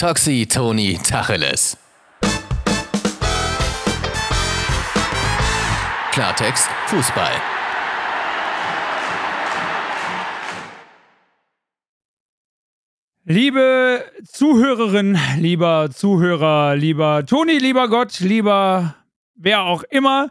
Toxi Toni Tacheles. Klartext Fußball. Liebe Zuhörerin, lieber Zuhörer, lieber Toni, lieber Gott, lieber wer auch immer,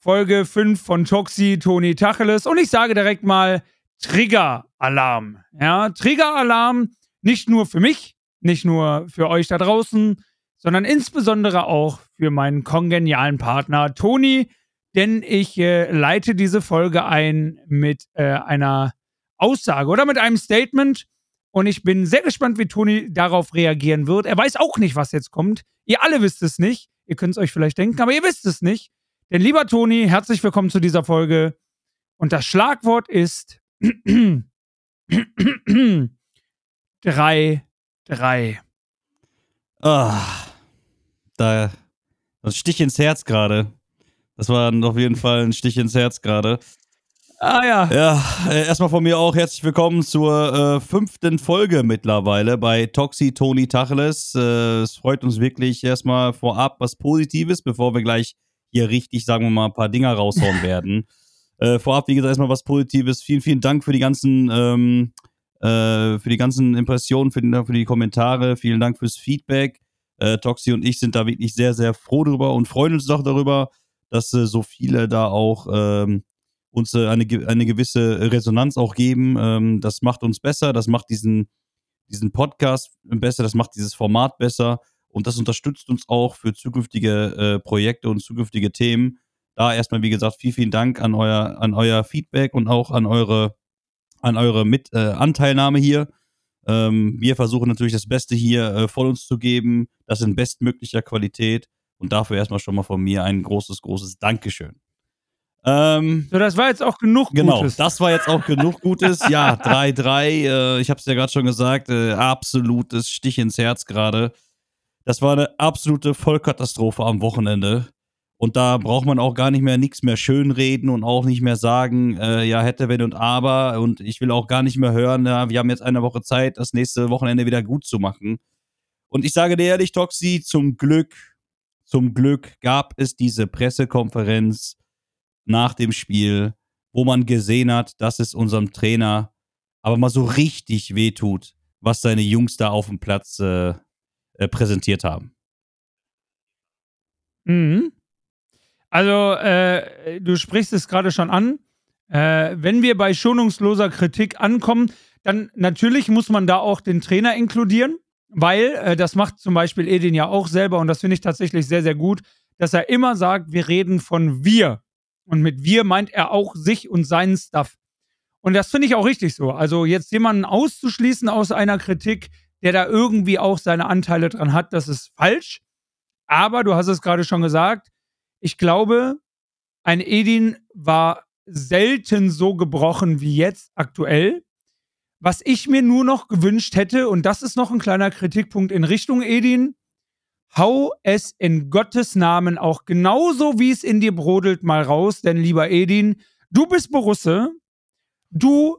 Folge 5 von Toxi, Toni Tacheles. Und ich sage direkt mal Trigger-Alarm. Ja, Trigger-Alarm nicht nur für mich, nicht nur für euch da draußen, sondern insbesondere auch für meinen kongenialen Partner Toni, denn ich äh, leite diese Folge ein mit äh, einer Aussage oder mit einem Statement. Und ich bin sehr gespannt, wie Toni darauf reagieren wird. Er weiß auch nicht, was jetzt kommt. Ihr alle wisst es nicht. Ihr könnt es euch vielleicht denken, aber ihr wisst es nicht. Denn lieber Toni, herzlich willkommen zu dieser Folge. Und das Schlagwort ist 3, 3. Ah, da, das Stich ins Herz gerade. Das war auf jeden Fall ein Stich ins Herz gerade. Ah ja. Ja, äh, erstmal von mir auch herzlich willkommen zur äh, fünften Folge mittlerweile bei Toxi Toni Tacheles. Äh, es freut uns wirklich erstmal vorab was Positives, bevor wir gleich hier richtig, sagen wir mal, ein paar Dinger raushauen werden. Äh, vorab, wie gesagt, erstmal was Positives. Vielen, vielen Dank für die ganzen, ähm, äh, für die ganzen Impressionen, für, für, die Kommentare. Vielen Dank fürs Feedback. Äh, Toxi und ich sind da wirklich sehr, sehr froh drüber und freuen uns auch darüber, dass äh, so viele da auch ähm, uns äh, eine, eine gewisse Resonanz auch geben. Ähm, das macht uns besser, das macht diesen, diesen Podcast besser, das macht dieses Format besser und das unterstützt uns auch für zukünftige äh, Projekte und zukünftige Themen da erstmal, wie gesagt, vielen, vielen Dank an euer, an euer Feedback und auch an eure, an eure Mit, äh, Anteilnahme hier. Ähm, wir versuchen natürlich das Beste hier äh, von uns zu geben, das in bestmöglicher Qualität. Und dafür erstmal schon mal von mir ein großes, großes Dankeschön. Ähm, so, das war jetzt auch genug genau, Gutes. Genau, das war jetzt auch genug Gutes. Ja, 3-3, äh, ich habe es ja gerade schon gesagt, äh, absolutes Stich ins Herz gerade. Das war eine absolute Vollkatastrophe am Wochenende. Und da braucht man auch gar nicht mehr nichts mehr schönreden und auch nicht mehr sagen, äh, ja, hätte, wenn und aber. Und ich will auch gar nicht mehr hören, ja, wir haben jetzt eine Woche Zeit, das nächste Wochenende wieder gut zu machen. Und ich sage dir ehrlich, Toxi, zum Glück, zum Glück gab es diese Pressekonferenz nach dem Spiel, wo man gesehen hat, dass es unserem Trainer aber mal so richtig wehtut, was seine Jungs da auf dem Platz äh, äh, präsentiert haben. Mhm. Also, äh, du sprichst es gerade schon an. Äh, wenn wir bei schonungsloser Kritik ankommen, dann natürlich muss man da auch den Trainer inkludieren, weil äh, das macht zum Beispiel Edin ja auch selber und das finde ich tatsächlich sehr, sehr gut, dass er immer sagt, wir reden von wir. Und mit wir meint er auch sich und seinen Stuff. Und das finde ich auch richtig so. Also jetzt jemanden auszuschließen aus einer Kritik, der da irgendwie auch seine Anteile dran hat, das ist falsch. Aber du hast es gerade schon gesagt, ich glaube, ein Edin war selten so gebrochen wie jetzt aktuell. Was ich mir nur noch gewünscht hätte, und das ist noch ein kleiner Kritikpunkt in Richtung Edin, hau es in Gottes Namen auch genauso, wie es in dir brodelt, mal raus. Denn lieber Edin, du bist Borusse, du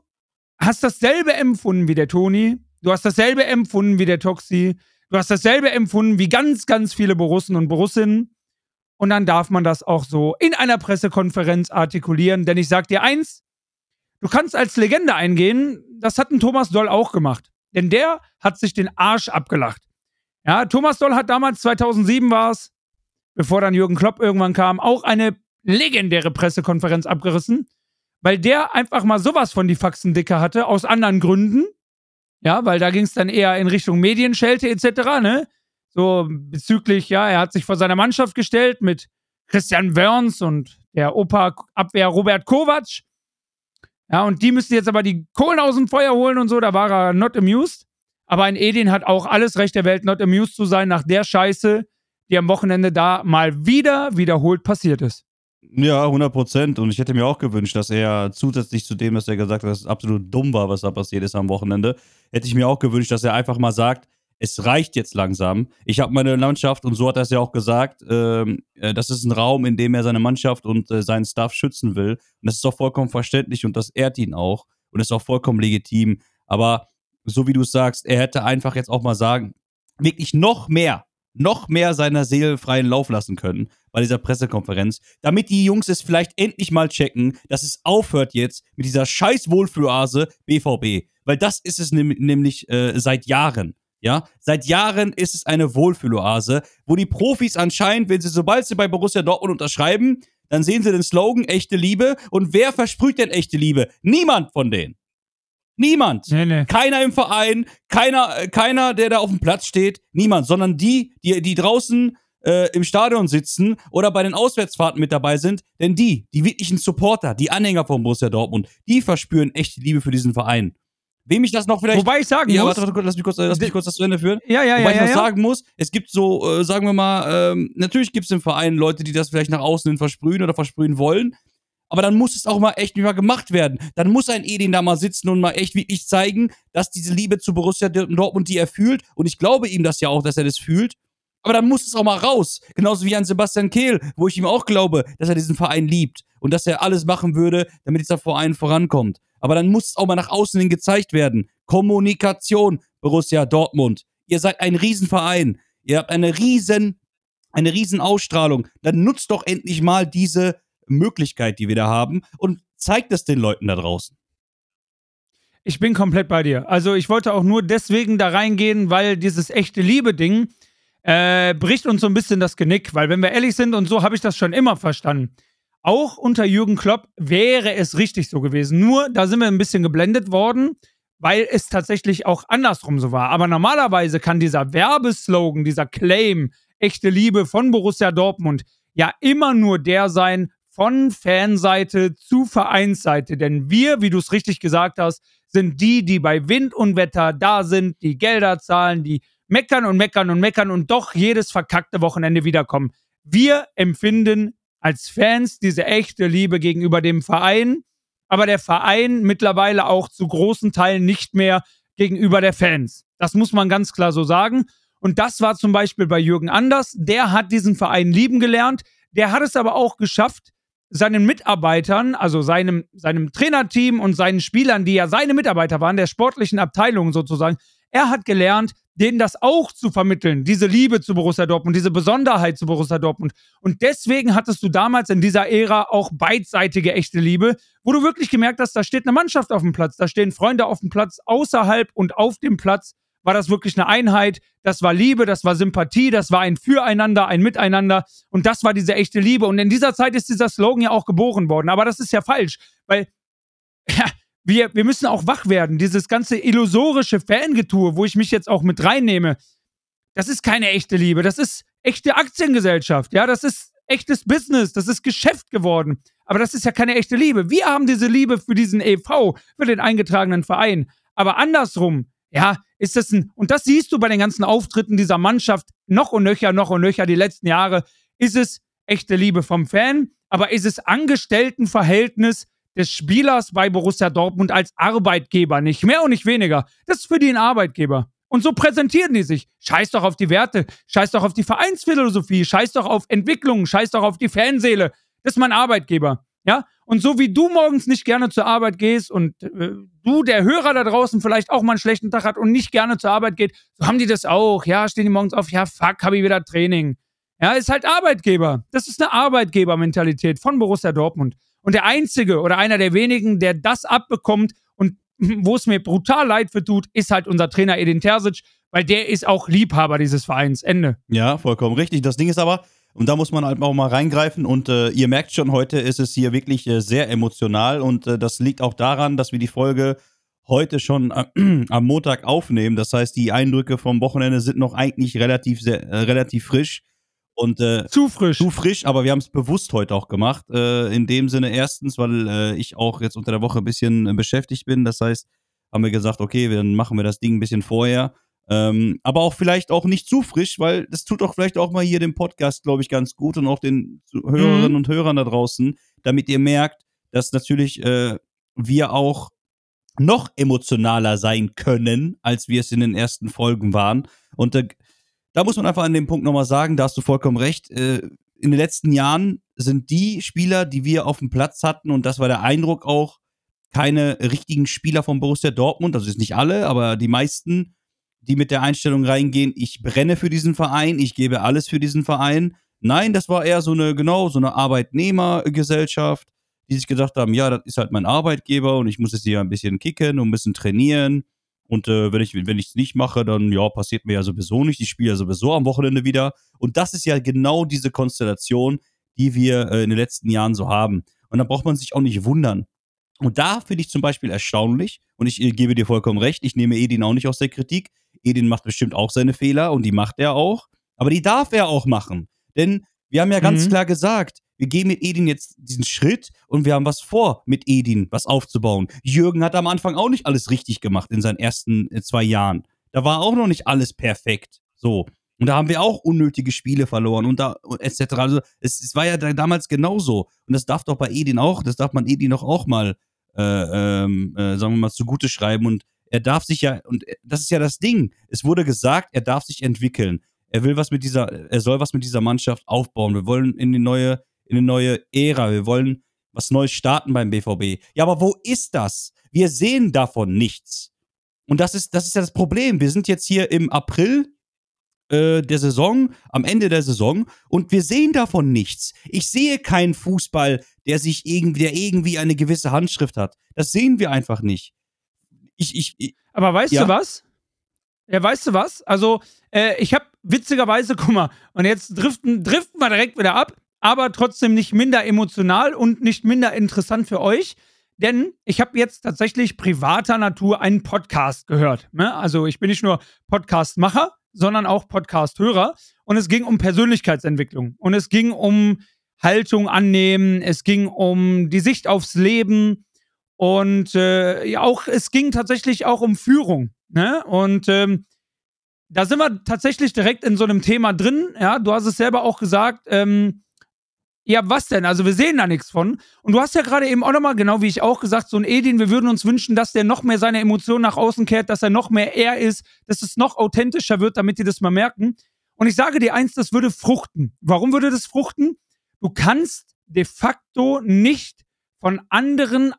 hast dasselbe empfunden wie der Toni, du hast dasselbe empfunden wie der Toxi, du hast dasselbe empfunden wie ganz, ganz viele Borussen und Borussinnen. Und dann darf man das auch so in einer Pressekonferenz artikulieren. Denn ich sag dir eins, du kannst als Legende eingehen, das hat ein Thomas Doll auch gemacht. Denn der hat sich den Arsch abgelacht. Ja, Thomas Doll hat damals, 2007 war es, bevor dann Jürgen Klopp irgendwann kam, auch eine legendäre Pressekonferenz abgerissen, weil der einfach mal sowas von die Faxendicke hatte, aus anderen Gründen. Ja, weil da ging es dann eher in Richtung Medienschelte etc., ne? So bezüglich, ja, er hat sich vor seiner Mannschaft gestellt mit Christian Wörns und der Opa-Abwehr Robert Kovac. Ja, und die müssten jetzt aber die Kohlen aus dem Feuer holen und so, da war er not amused. Aber ein Edin hat auch alles Recht der Welt, not amused zu sein nach der Scheiße, die am Wochenende da mal wieder wiederholt passiert ist. Ja, 100 Prozent. Und ich hätte mir auch gewünscht, dass er zusätzlich zu dem, dass er gesagt hat, dass es absolut dumm war, was da passiert ist am Wochenende, hätte ich mir auch gewünscht, dass er einfach mal sagt, es reicht jetzt langsam. Ich habe meine Mannschaft, und so hat er es ja auch gesagt, ähm, äh, das ist ein Raum, in dem er seine Mannschaft und äh, seinen Staff schützen will. Und das ist auch vollkommen verständlich und das ehrt ihn auch. Und das ist auch vollkommen legitim. Aber so wie du es sagst, er hätte einfach jetzt auch mal sagen, wirklich noch mehr, noch mehr seiner Seele freien Lauf lassen können bei dieser Pressekonferenz, damit die Jungs es vielleicht endlich mal checken, dass es aufhört jetzt mit dieser scheiß Wohlfühlase BVB. Weil das ist es nämlich äh, seit Jahren. Ja, seit Jahren ist es eine Wohlfühloase, wo die Profis anscheinend, wenn sie, sobald sie bei Borussia Dortmund unterschreiben, dann sehen sie den Slogan echte Liebe. Und wer versprüht denn echte Liebe? Niemand von denen. Niemand. Nee, nee. Keiner im Verein, keiner, äh, keiner, der da auf dem Platz steht, niemand, sondern die, die, die draußen äh, im Stadion sitzen oder bei den Auswärtsfahrten mit dabei sind, denn die, die wirklichen Supporter, die Anhänger von Borussia Dortmund, die verspüren echte Liebe für diesen Verein. Wem ich das noch vielleicht. Wobei ich sagen ja, muss. warte, warte, lass mich kurz, lass mich kurz das zu Ende führen. Ja, ja, Wobei ja. ich ja, noch ja. sagen muss, es gibt so, äh, sagen wir mal, ähm, natürlich gibt es im Verein Leute, die das vielleicht nach außen hin versprühen oder versprühen wollen. Aber dann muss es auch mal echt mal gemacht werden. Dann muss ein Edin da mal sitzen und mal echt wirklich zeigen, dass diese Liebe zu Borussia Dortmund, die er fühlt, und ich glaube ihm das ja auch, dass er das fühlt, aber dann muss es auch mal raus. Genauso wie an Sebastian Kehl, wo ich ihm auch glaube, dass er diesen Verein liebt und dass er alles machen würde, damit dieser Verein vorankommt. Aber dann muss es auch mal nach außen hin gezeigt werden. Kommunikation, Borussia Dortmund. Ihr seid ein Riesenverein. Ihr habt eine riesen, eine riesen Ausstrahlung. Dann nutzt doch endlich mal diese Möglichkeit, die wir da haben und zeigt es den Leuten da draußen. Ich bin komplett bei dir. Also ich wollte auch nur deswegen da reingehen, weil dieses echte Liebe-Ding äh, bricht uns so ein bisschen das Genick. Weil wenn wir ehrlich sind, und so habe ich das schon immer verstanden, auch unter Jürgen Klopp wäre es richtig so gewesen. Nur, da sind wir ein bisschen geblendet worden, weil es tatsächlich auch andersrum so war. Aber normalerweise kann dieser Werbeslogan, dieser Claim, echte Liebe von Borussia Dortmund, ja immer nur der sein von Fanseite zu Vereinsseite. Denn wir, wie du es richtig gesagt hast, sind die, die bei Wind und Wetter da sind, die Gelder zahlen, die meckern und meckern und meckern und doch jedes verkackte Wochenende wiederkommen. Wir empfinden als Fans diese echte Liebe gegenüber dem Verein, aber der Verein mittlerweile auch zu großen Teilen nicht mehr gegenüber der Fans. Das muss man ganz klar so sagen. Und das war zum Beispiel bei Jürgen Anders. Der hat diesen Verein lieben gelernt. Der hat es aber auch geschafft, seinen Mitarbeitern, also seinem, seinem Trainerteam und seinen Spielern, die ja seine Mitarbeiter waren, der sportlichen Abteilung sozusagen, er hat gelernt, denen das auch zu vermitteln, diese Liebe zu Borussia Dortmund, diese Besonderheit zu Borussia Dortmund. Und deswegen hattest du damals in dieser Ära auch beidseitige echte Liebe, wo du wirklich gemerkt hast, da steht eine Mannschaft auf dem Platz, da stehen Freunde auf dem Platz, außerhalb und auf dem Platz war das wirklich eine Einheit, das war Liebe, das war Sympathie, das war ein Füreinander, ein Miteinander und das war diese echte Liebe. Und in dieser Zeit ist dieser Slogan ja auch geboren worden, aber das ist ja falsch, weil ja, wir, wir müssen auch wach werden. Dieses ganze illusorische Fangetue, wo ich mich jetzt auch mit reinnehme, das ist keine echte Liebe. Das ist echte Aktiengesellschaft. Ja, das ist echtes Business. Das ist Geschäft geworden. Aber das ist ja keine echte Liebe. Wir haben diese Liebe für diesen EV, für den eingetragenen Verein. Aber andersrum, ja, ist das ein, und das siehst du bei den ganzen Auftritten dieser Mannschaft noch und nöcher, noch und nöcher die letzten Jahre, ist es echte Liebe vom Fan, aber ist es Angestelltenverhältnis des Spielers bei Borussia Dortmund als Arbeitgeber, nicht mehr und nicht weniger. Das ist für die ein Arbeitgeber. Und so präsentieren die sich. Scheiß doch auf die Werte, scheiß doch auf die Vereinsphilosophie, scheiß doch auf Entwicklung, scheiß doch auf die Fanseele. Das ist mein Arbeitgeber. Ja? Und so wie du morgens nicht gerne zur Arbeit gehst und äh, du, der Hörer da draußen, vielleicht auch mal einen schlechten Tag hat und nicht gerne zur Arbeit geht, so haben die das auch. Ja, stehen die morgens auf, ja, fuck, habe ich wieder Training. Ja, ist halt Arbeitgeber. Das ist eine Arbeitgebermentalität von Borussia Dortmund. Und der Einzige oder einer der wenigen, der das abbekommt und wo es mir brutal leid für tut, ist halt unser Trainer Edin Terzic, weil der ist auch Liebhaber dieses Vereins. Ende. Ja, vollkommen richtig. Das Ding ist aber, und da muss man halt auch mal reingreifen. Und äh, ihr merkt schon, heute ist es hier wirklich äh, sehr emotional. Und äh, das liegt auch daran, dass wir die Folge heute schon äh, am Montag aufnehmen. Das heißt, die Eindrücke vom Wochenende sind noch eigentlich relativ, sehr, äh, relativ frisch. Und äh, Zu frisch. zu frisch, aber wir haben es bewusst heute auch gemacht. Äh, in dem Sinne erstens, weil äh, ich auch jetzt unter der Woche ein bisschen äh, beschäftigt bin. Das heißt, haben wir gesagt, okay, dann machen wir das Ding ein bisschen vorher. Ähm, aber auch vielleicht auch nicht zu frisch, weil das tut auch vielleicht auch mal hier dem Podcast, glaube ich, ganz gut und auch den Hörerinnen Mhm. und Hörern da draußen, damit ihr merkt, dass natürlich äh, wir auch noch emotionaler sein können, als wir es in den ersten Folgen waren. Und äh, da muss man einfach an dem Punkt nochmal sagen, da hast du vollkommen recht. Äh, in den letzten Jahren sind die Spieler, die wir auf dem Platz hatten, und das war der Eindruck auch, keine richtigen Spieler von Borussia Dortmund, also jetzt nicht alle, aber die meisten, die mit der Einstellung reingehen, ich brenne für diesen Verein, ich gebe alles für diesen Verein. Nein, das war eher so eine, genau, so eine Arbeitnehmergesellschaft, die sich gedacht haben, ja, das ist halt mein Arbeitgeber und ich muss jetzt hier ein bisschen kicken und ein bisschen trainieren. Und äh, wenn ich wenn es nicht mache, dann ja, passiert mir ja sowieso nicht. Ich spiele ja sowieso am Wochenende wieder. Und das ist ja genau diese Konstellation, die wir äh, in den letzten Jahren so haben. Und da braucht man sich auch nicht wundern. Und da finde ich zum Beispiel erstaunlich, und ich äh, gebe dir vollkommen recht, ich nehme Edin auch nicht aus der Kritik. Edin macht bestimmt auch seine Fehler und die macht er auch. Aber die darf er auch machen. Denn wir haben ja ganz Mhm. klar gesagt, wir gehen mit Edin jetzt diesen Schritt und wir haben was vor, mit Edin was aufzubauen. Jürgen hat am Anfang auch nicht alles richtig gemacht in seinen ersten äh, zwei Jahren. Da war auch noch nicht alles perfekt. So. Und da haben wir auch unnötige Spiele verloren und da etc. Also es, es war ja da, damals genauso. Und das darf doch bei Edin auch, das darf man Edin doch auch mal, äh, ähm, äh, sagen wir mal, zugute schreiben. Und er darf sich ja, und das ist ja das Ding. Es wurde gesagt, er darf sich entwickeln. Er will was mit dieser, er soll was mit dieser Mannschaft aufbauen. Wir wollen in die neue, in eine neue Ära. Wir wollen was Neues starten beim BVB. Ja, aber wo ist das? Wir sehen davon nichts. Und das ist, das ist ja das Problem. Wir sind jetzt hier im April äh, der Saison, am Ende der Saison, und wir sehen davon nichts. Ich sehe keinen Fußball, der sich irgendwie, der irgendwie eine gewisse Handschrift hat. Das sehen wir einfach nicht. Ich, ich, ich Aber weißt Ja. du was? Ja, weißt du was? Also, äh, ich habe witzigerweise, guck mal, und jetzt driften, driften wir direkt wieder ab, aber trotzdem nicht minder emotional und nicht minder interessant für euch. Denn ich habe jetzt tatsächlich privater Natur einen Podcast gehört. Ne? Also ich bin nicht nur Podcast-Macher, sondern auch Podcast-Hörer. Und es ging um Persönlichkeitsentwicklung. Und es ging um Haltung annehmen. Es ging um die Sicht aufs Leben. Und äh, auch, es ging tatsächlich auch um Führung. Ne? Und ähm, da sind wir tatsächlich direkt in so einem Thema drin. Ja, du hast es selber auch gesagt. Ähm, ja, was denn? Also wir sehen da nichts von. Und du hast ja gerade eben auch nochmal, genau wie ich auch gesagt, so ein Edin, wir würden uns wünschen, dass der noch mehr seine Emotionen nach außen kehrt, dass er noch mehr er ist, dass es noch authentischer wird, damit die das mal merken. Und ich sage dir eins, das würde fruchten. Warum würde das fruchten? Du kannst de facto nicht von anderen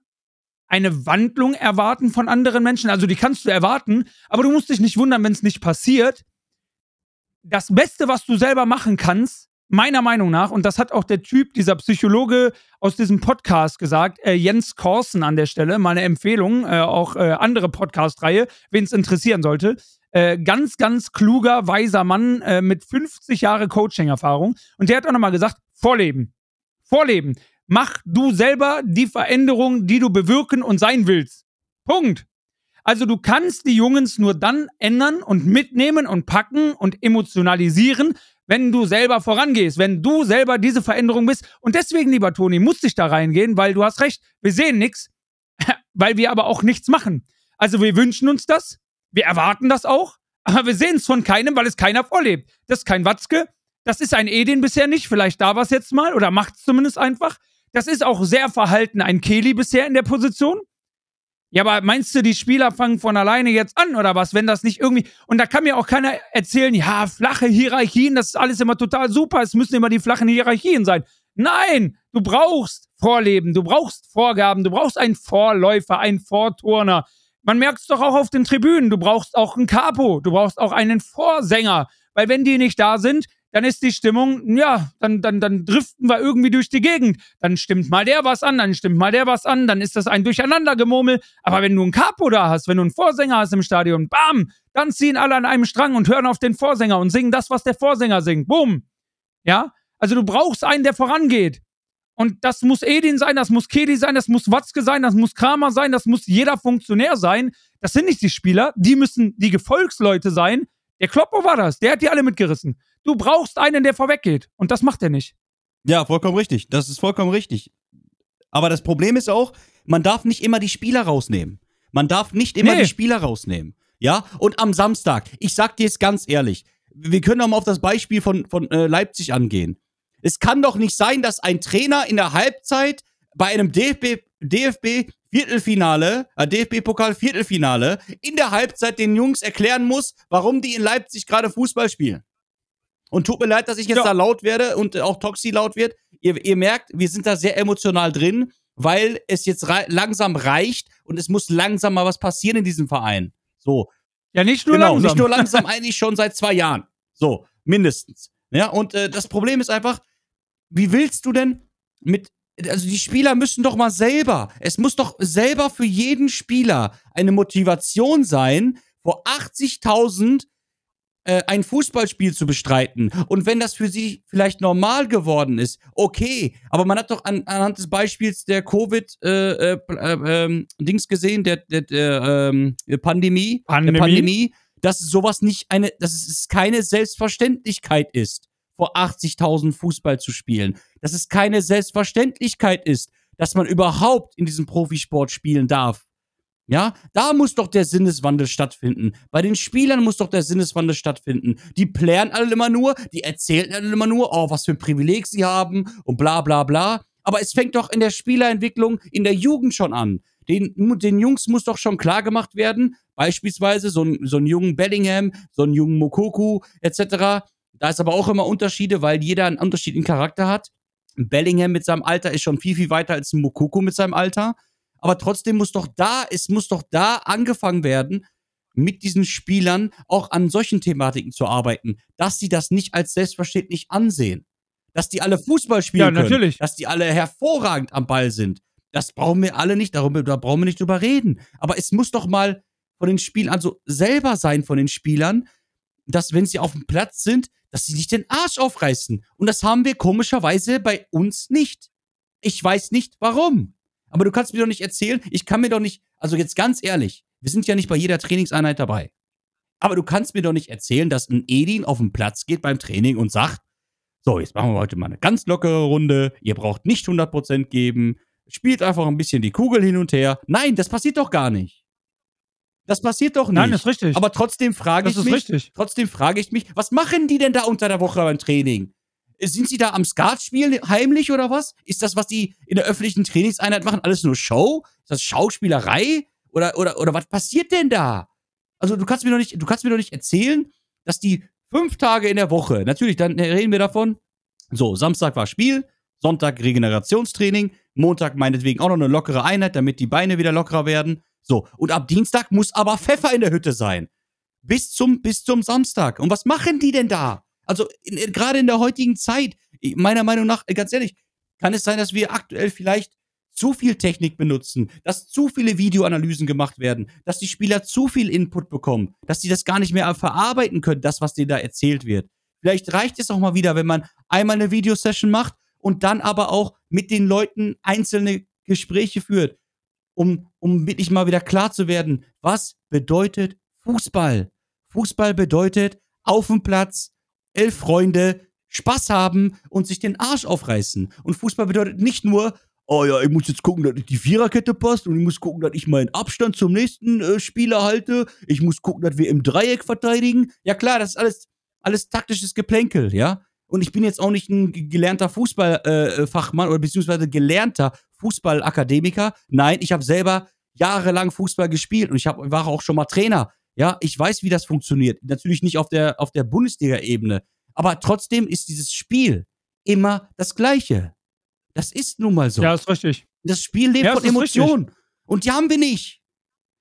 eine Wandlung erwarten von anderen Menschen. Also die kannst du erwarten, aber du musst dich nicht wundern, wenn es nicht passiert. Das Beste, was du selber machen kannst, meiner Meinung nach, und das hat auch der Typ, dieser Psychologe aus diesem Podcast gesagt, äh, Jens Korsen an der Stelle, meine Empfehlung, äh, auch äh, andere Podcast-Reihe, wen es interessieren sollte. Äh, ganz, ganz kluger, weiser Mann äh, mit 50 Jahre Coaching-Erfahrung. Und der hat auch nochmal gesagt, Vorleben. Vorleben. Mach du selber die Veränderung, die du bewirken und sein willst. Punkt. Also du kannst die Jungs nur dann ändern und mitnehmen und packen und emotionalisieren, wenn du selber vorangehst, wenn du selber diese Veränderung bist. Und deswegen, lieber Toni, musste ich da reingehen, weil du hast recht, wir sehen nichts, weil wir aber auch nichts machen. Also wir wünschen uns das, wir erwarten das auch, aber wir sehen es von keinem, weil es keiner vorlebt. Das ist kein Watzke, das ist ein Edin bisher nicht, vielleicht da war es jetzt mal oder macht es zumindest einfach. Das ist auch sehr verhalten ein Keli bisher in der Position. Ja, aber meinst du, die Spieler fangen von alleine jetzt an oder was, wenn das nicht irgendwie. Und da kann mir auch keiner erzählen, ja, flache Hierarchien, das ist alles immer total super, es müssen immer die flachen Hierarchien sein. Nein, du brauchst Vorleben, du brauchst Vorgaben, du brauchst einen Vorläufer, einen Vorturner. Man merkt es doch auch auf den Tribünen, du brauchst auch einen Capo, du brauchst auch einen Vorsänger, weil wenn die nicht da sind, dann ist die Stimmung, ja, dann, dann, dann driften wir irgendwie durch die Gegend. Dann stimmt mal der was an, dann stimmt mal der was an, dann ist das ein Durcheinandergemurmel. Aber wenn du einen Capo da hast, wenn du einen Vorsänger hast im Stadion, bam, dann ziehen alle an einem Strang und hören auf den Vorsänger und singen das, was der Vorsänger singt. Boom. Ja? Also du brauchst einen, der vorangeht. Und das muss Edin sein, das muss Kedi sein, das muss Watzke sein, das muss Kramer sein, das muss jeder Funktionär sein. Das sind nicht die Spieler, die müssen die Gefolgsleute sein. Der Kloppo war das, der hat die alle mitgerissen. Du brauchst einen, der vorweggeht. Und das macht er nicht. Ja, vollkommen richtig. Das ist vollkommen richtig. Aber das Problem ist auch, man darf nicht immer die Spieler rausnehmen. Man darf nicht immer Nee. die Spieler rausnehmen. Ja, und am Samstag, ich sag dir jetzt ganz ehrlich, wir können doch mal auf das Beispiel von, von äh, Leipzig angehen. Es kann doch nicht sein, dass ein Trainer in der Halbzeit bei einem DFB, DFB Viertelfinale, äh, DFB-Pokal Viertelfinale, in der Halbzeit den Jungs erklären muss, warum die in Leipzig gerade Fußball spielen. Und tut mir leid, dass ich jetzt Ja. da laut werde und auch Toxi laut wird. Ihr, ihr merkt, wir sind da sehr emotional drin, weil es jetzt rei langsam reicht und es muss langsam mal was passieren in diesem Verein. So. Ja, nicht nur genau, langsam. nicht nur langsam, eigentlich schon seit zwei Jahren. So, mindestens. Ja, und äh, das Problem ist einfach, wie willst du denn mit. Also die Spieler müssen doch mal selber. Es muss doch selber für jeden Spieler eine Motivation sein, vor 80.000 äh, ein Fußballspiel zu bestreiten. Und wenn das für sie vielleicht normal geworden ist, okay. Aber man hat doch an, anhand des Beispiels der Covid-Dings äh, äh, ähm, gesehen, der, der, der ähm, Pandemie, Pandemie. der Pandemie, dass sowas nicht eine, dass es keine Selbstverständlichkeit ist, vor 80.000 Fußball zu spielen. Dass es keine Selbstverständlichkeit ist, dass man überhaupt in diesem Profisport spielen darf. Ja, da muss doch der Sinneswandel stattfinden. Bei den Spielern muss doch der Sinneswandel stattfinden. Die plären alle immer nur, die erzählen alle immer nur, oh, was für ein Privileg sie haben und bla bla bla. Aber es fängt doch in der Spielerentwicklung in der Jugend schon an. Den, den Jungs muss doch schon klar gemacht werden, beispielsweise so, ein, so einen jungen Bellingham, so einen jungen Mokoku etc. Da ist aber auch immer Unterschiede, weil jeder einen unterschiedlichen Charakter hat. Ein Bellingham mit seinem Alter ist schon viel, viel weiter als ein Mokoku mit seinem Alter. Aber trotzdem muss doch da, es muss doch da angefangen werden, mit diesen Spielern auch an solchen Thematiken zu arbeiten, dass sie das nicht als selbstverständlich ansehen. Dass die alle Fußball spielen Ja, können, natürlich. dass die alle hervorragend am Ball sind. Das brauchen wir alle nicht, darüber, da brauchen wir nicht drüber reden. Aber es muss doch mal von den Spielern, also selber sein von den Spielern, dass wenn sie auf dem Platz sind, dass sie nicht den Arsch aufreißen. Und das haben wir komischerweise bei uns nicht. Ich weiß nicht warum. Aber du kannst mir doch nicht erzählen, ich kann mir doch nicht, also jetzt ganz ehrlich, wir sind ja nicht bei jeder Trainingseinheit dabei. Aber du kannst mir doch nicht erzählen, dass ein Edin auf den Platz geht beim Training und sagt, so, jetzt machen wir heute mal eine ganz lockere Runde, ihr braucht nicht 100% geben, spielt einfach ein bisschen die Kugel hin und her. Nein, das passiert doch gar nicht. Das passiert doch nicht. Nein, das ist richtig. Aber trotzdem frage das ich mich, richtig. trotzdem frage ich mich, was machen die denn da unter der Woche beim Training? Sind sie da am Skat spielen, heimlich oder was? Ist das, was die in der öffentlichen Trainingseinheit machen, alles nur Show? Ist das Schauspielerei? Oder, oder, oder was passiert denn da? Also, du kannst mir doch nicht, du kannst mir doch nicht erzählen, dass die fünf Tage in der Woche, natürlich, dann reden wir davon. So, Samstag war Spiel, Sonntag Regenerationstraining, Montag meinetwegen auch noch eine lockere Einheit, damit die Beine wieder lockerer werden. So, und ab Dienstag muss aber Pfeffer in der Hütte sein. Bis zum, bis zum Samstag. Und was machen die denn da? Also, in- in- gerade in der heutigen Zeit, meiner Meinung nach, äh, ganz ehrlich, kann es sein, dass wir aktuell vielleicht zu viel Technik benutzen, dass zu viele Videoanalysen gemacht werden, dass die Spieler zu viel Input bekommen, dass sie das gar nicht mehr verarbeiten können, das, was denen da erzählt wird. Vielleicht reicht es auch mal wieder, wenn man einmal eine Videosession macht und dann aber auch mit den Leuten einzelne Gespräche führt, um, um wirklich mal wieder klar zu werden, was bedeutet Fußball? Fußball bedeutet auf dem Platz, elf Freunde, Spaß haben und sich den Arsch aufreißen. Und Fußball bedeutet nicht nur, oh ja, ich muss jetzt gucken, dass die Viererkette passt und ich muss gucken, dass ich meinen Abstand zum nächsten äh, Spieler halte. Ich muss gucken, dass wir im Dreieck verteidigen. Ja klar, das ist alles, alles taktisches Geplänkel, ja. Und ich bin jetzt auch nicht ein ge- gelernter Fußballfachmann äh, Fachmann oder beziehungsweise gelernter Fußballakademiker. Nein, ich habe selber jahrelang Fußball gespielt und ich hab, war auch schon mal Trainer. Ja, ich weiß, wie das funktioniert. Natürlich nicht auf der, auf der Bundesliga-Ebene. Aber trotzdem ist dieses Spiel immer das Gleiche. Das ist nun mal so. Ja, ist richtig. Das Spiel lebt Ja, von. Emotionen. Und die haben wir nicht.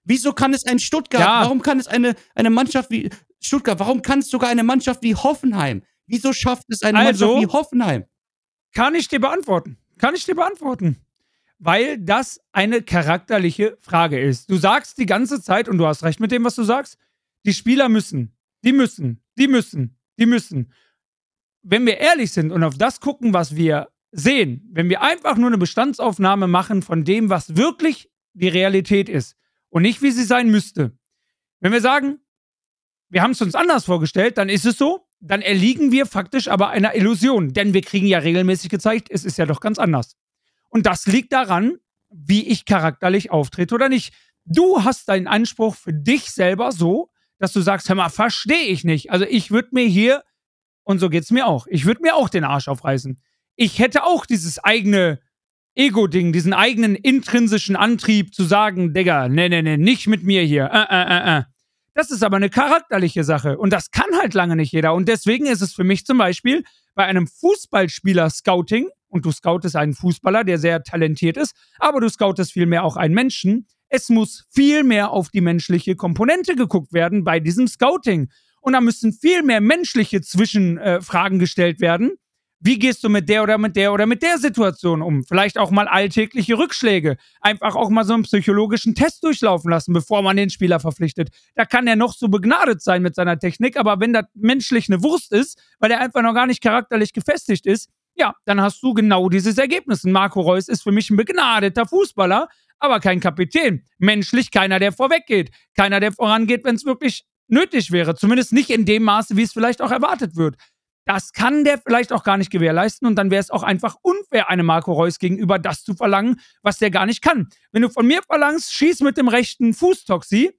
Wieso kann es ein Stuttgart, Ja. warum kann es eine, eine Mannschaft wie Stuttgart, warum kann es sogar eine Mannschaft wie Hoffenheim? Wieso schafft es eine Also- Mannschaft wie Hoffenheim? Kann ich dir beantworten. Kann ich dir beantworten. Weil das eine charakterliche Frage ist. Du sagst die ganze Zeit, und du hast recht mit dem, was du sagst, die Spieler müssen, die müssen, die müssen, die müssen. Wenn wir ehrlich sind und auf das gucken, was wir sehen, wenn wir einfach nur eine Bestandsaufnahme machen von dem, was wirklich die Realität ist und nicht, wie sie sein müsste. Wenn wir sagen, wir haben es uns anders vorgestellt, dann ist es so, dann erliegen wir faktisch aber einer Illusion, denn wir kriegen ja regelmäßig gezeigt, es ist ja doch ganz anders. Und das liegt daran, wie ich charakterlich auftrete oder nicht. Du hast deinen Anspruch für dich selber so, dass du sagst, hör mal, verstehe ich nicht. Also ich würde mir hier, und so geht's mir auch, ich würde mir auch den Arsch aufreißen. Ich hätte auch dieses eigene Ego-Ding, diesen eigenen intrinsischen Antrieb zu sagen, Digga, nee, nee, nee, nicht mit mir hier. Äh, äh, äh, äh. Das ist aber eine charakterliche Sache und das kann halt lange nicht jeder. Und deswegen ist es für mich zum Beispiel bei einem Fußballspieler-Scouting, und du scoutest einen Fußballer, der sehr talentiert ist, aber du scoutest vielmehr auch einen Menschen, Es muss viel mehr auf die menschliche Komponente geguckt werden bei diesem Scouting. Und da müssen viel mehr menschliche Zwischenfragen äh, gestellt werden. Wie gehst du mit der oder mit der oder mit der Situation um? Vielleicht auch mal alltägliche Rückschläge. Einfach auch mal so einen psychologischen Test durchlaufen lassen, bevor man den Spieler verpflichtet. Da kann er noch so begnadet sein mit seiner Technik, aber wenn das menschlich eine Wurst ist, weil er einfach noch gar nicht charakterlich gefestigt ist, ja, dann hast du genau dieses Ergebnis. Marco Reus ist für mich ein begnadeter Fußballer, aber kein Kapitän. Menschlich keiner, der vorweggeht. Keiner, der vorangeht, wenn es wirklich nötig wäre. Zumindest nicht in dem Maße, wie es vielleicht auch erwartet wird. Das kann der vielleicht auch gar nicht gewährleisten und dann wäre es auch einfach unfair, einem Marco Reus gegenüber das zu verlangen, was der gar nicht kann. Wenn du von mir verlangst, schieß mit dem rechten Fuß, Toxi,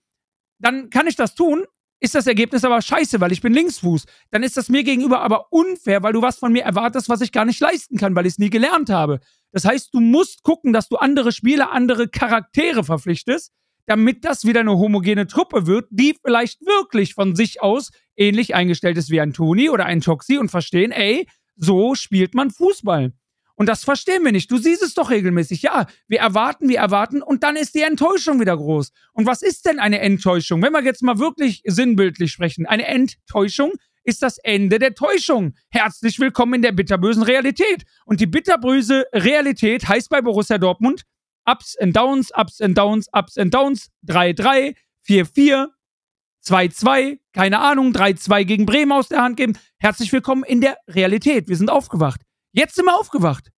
dann kann ich das tun, ist das Ergebnis aber scheiße, weil ich bin Linksfuß. Dann ist das mir gegenüber aber unfair, weil du was von mir erwartest, was ich gar nicht leisten kann, weil ich es nie gelernt habe. Das heißt, du musst gucken, dass du andere Spieler, andere Charaktere verpflichtest, damit das wieder eine homogene Truppe wird, die vielleicht wirklich von sich aus ähnlich eingestellt ist wie ein Toni oder ein Toxi und verstehen, ey, so spielt man Fußball. Und das verstehen wir nicht. Du siehst es doch regelmäßig. Ja, wir erwarten, wir erwarten und dann ist die Enttäuschung wieder groß. Und was ist denn eine Enttäuschung? Wenn wir jetzt mal wirklich sinnbildlich sprechen, eine Enttäuschung ist das Ende der Täuschung. Herzlich willkommen in der bitterbösen Realität. Und die bitterböse Realität heißt bei Borussia Dortmund Ups and Downs, Ups and Downs, Ups and Downs, 3-3, 4-4, 2-2, keine Ahnung, 3-2 gegen Bremen aus der Hand geben. Herzlich willkommen in der Realität. Wir sind aufgewacht. Jetzt sind wir aufgewacht.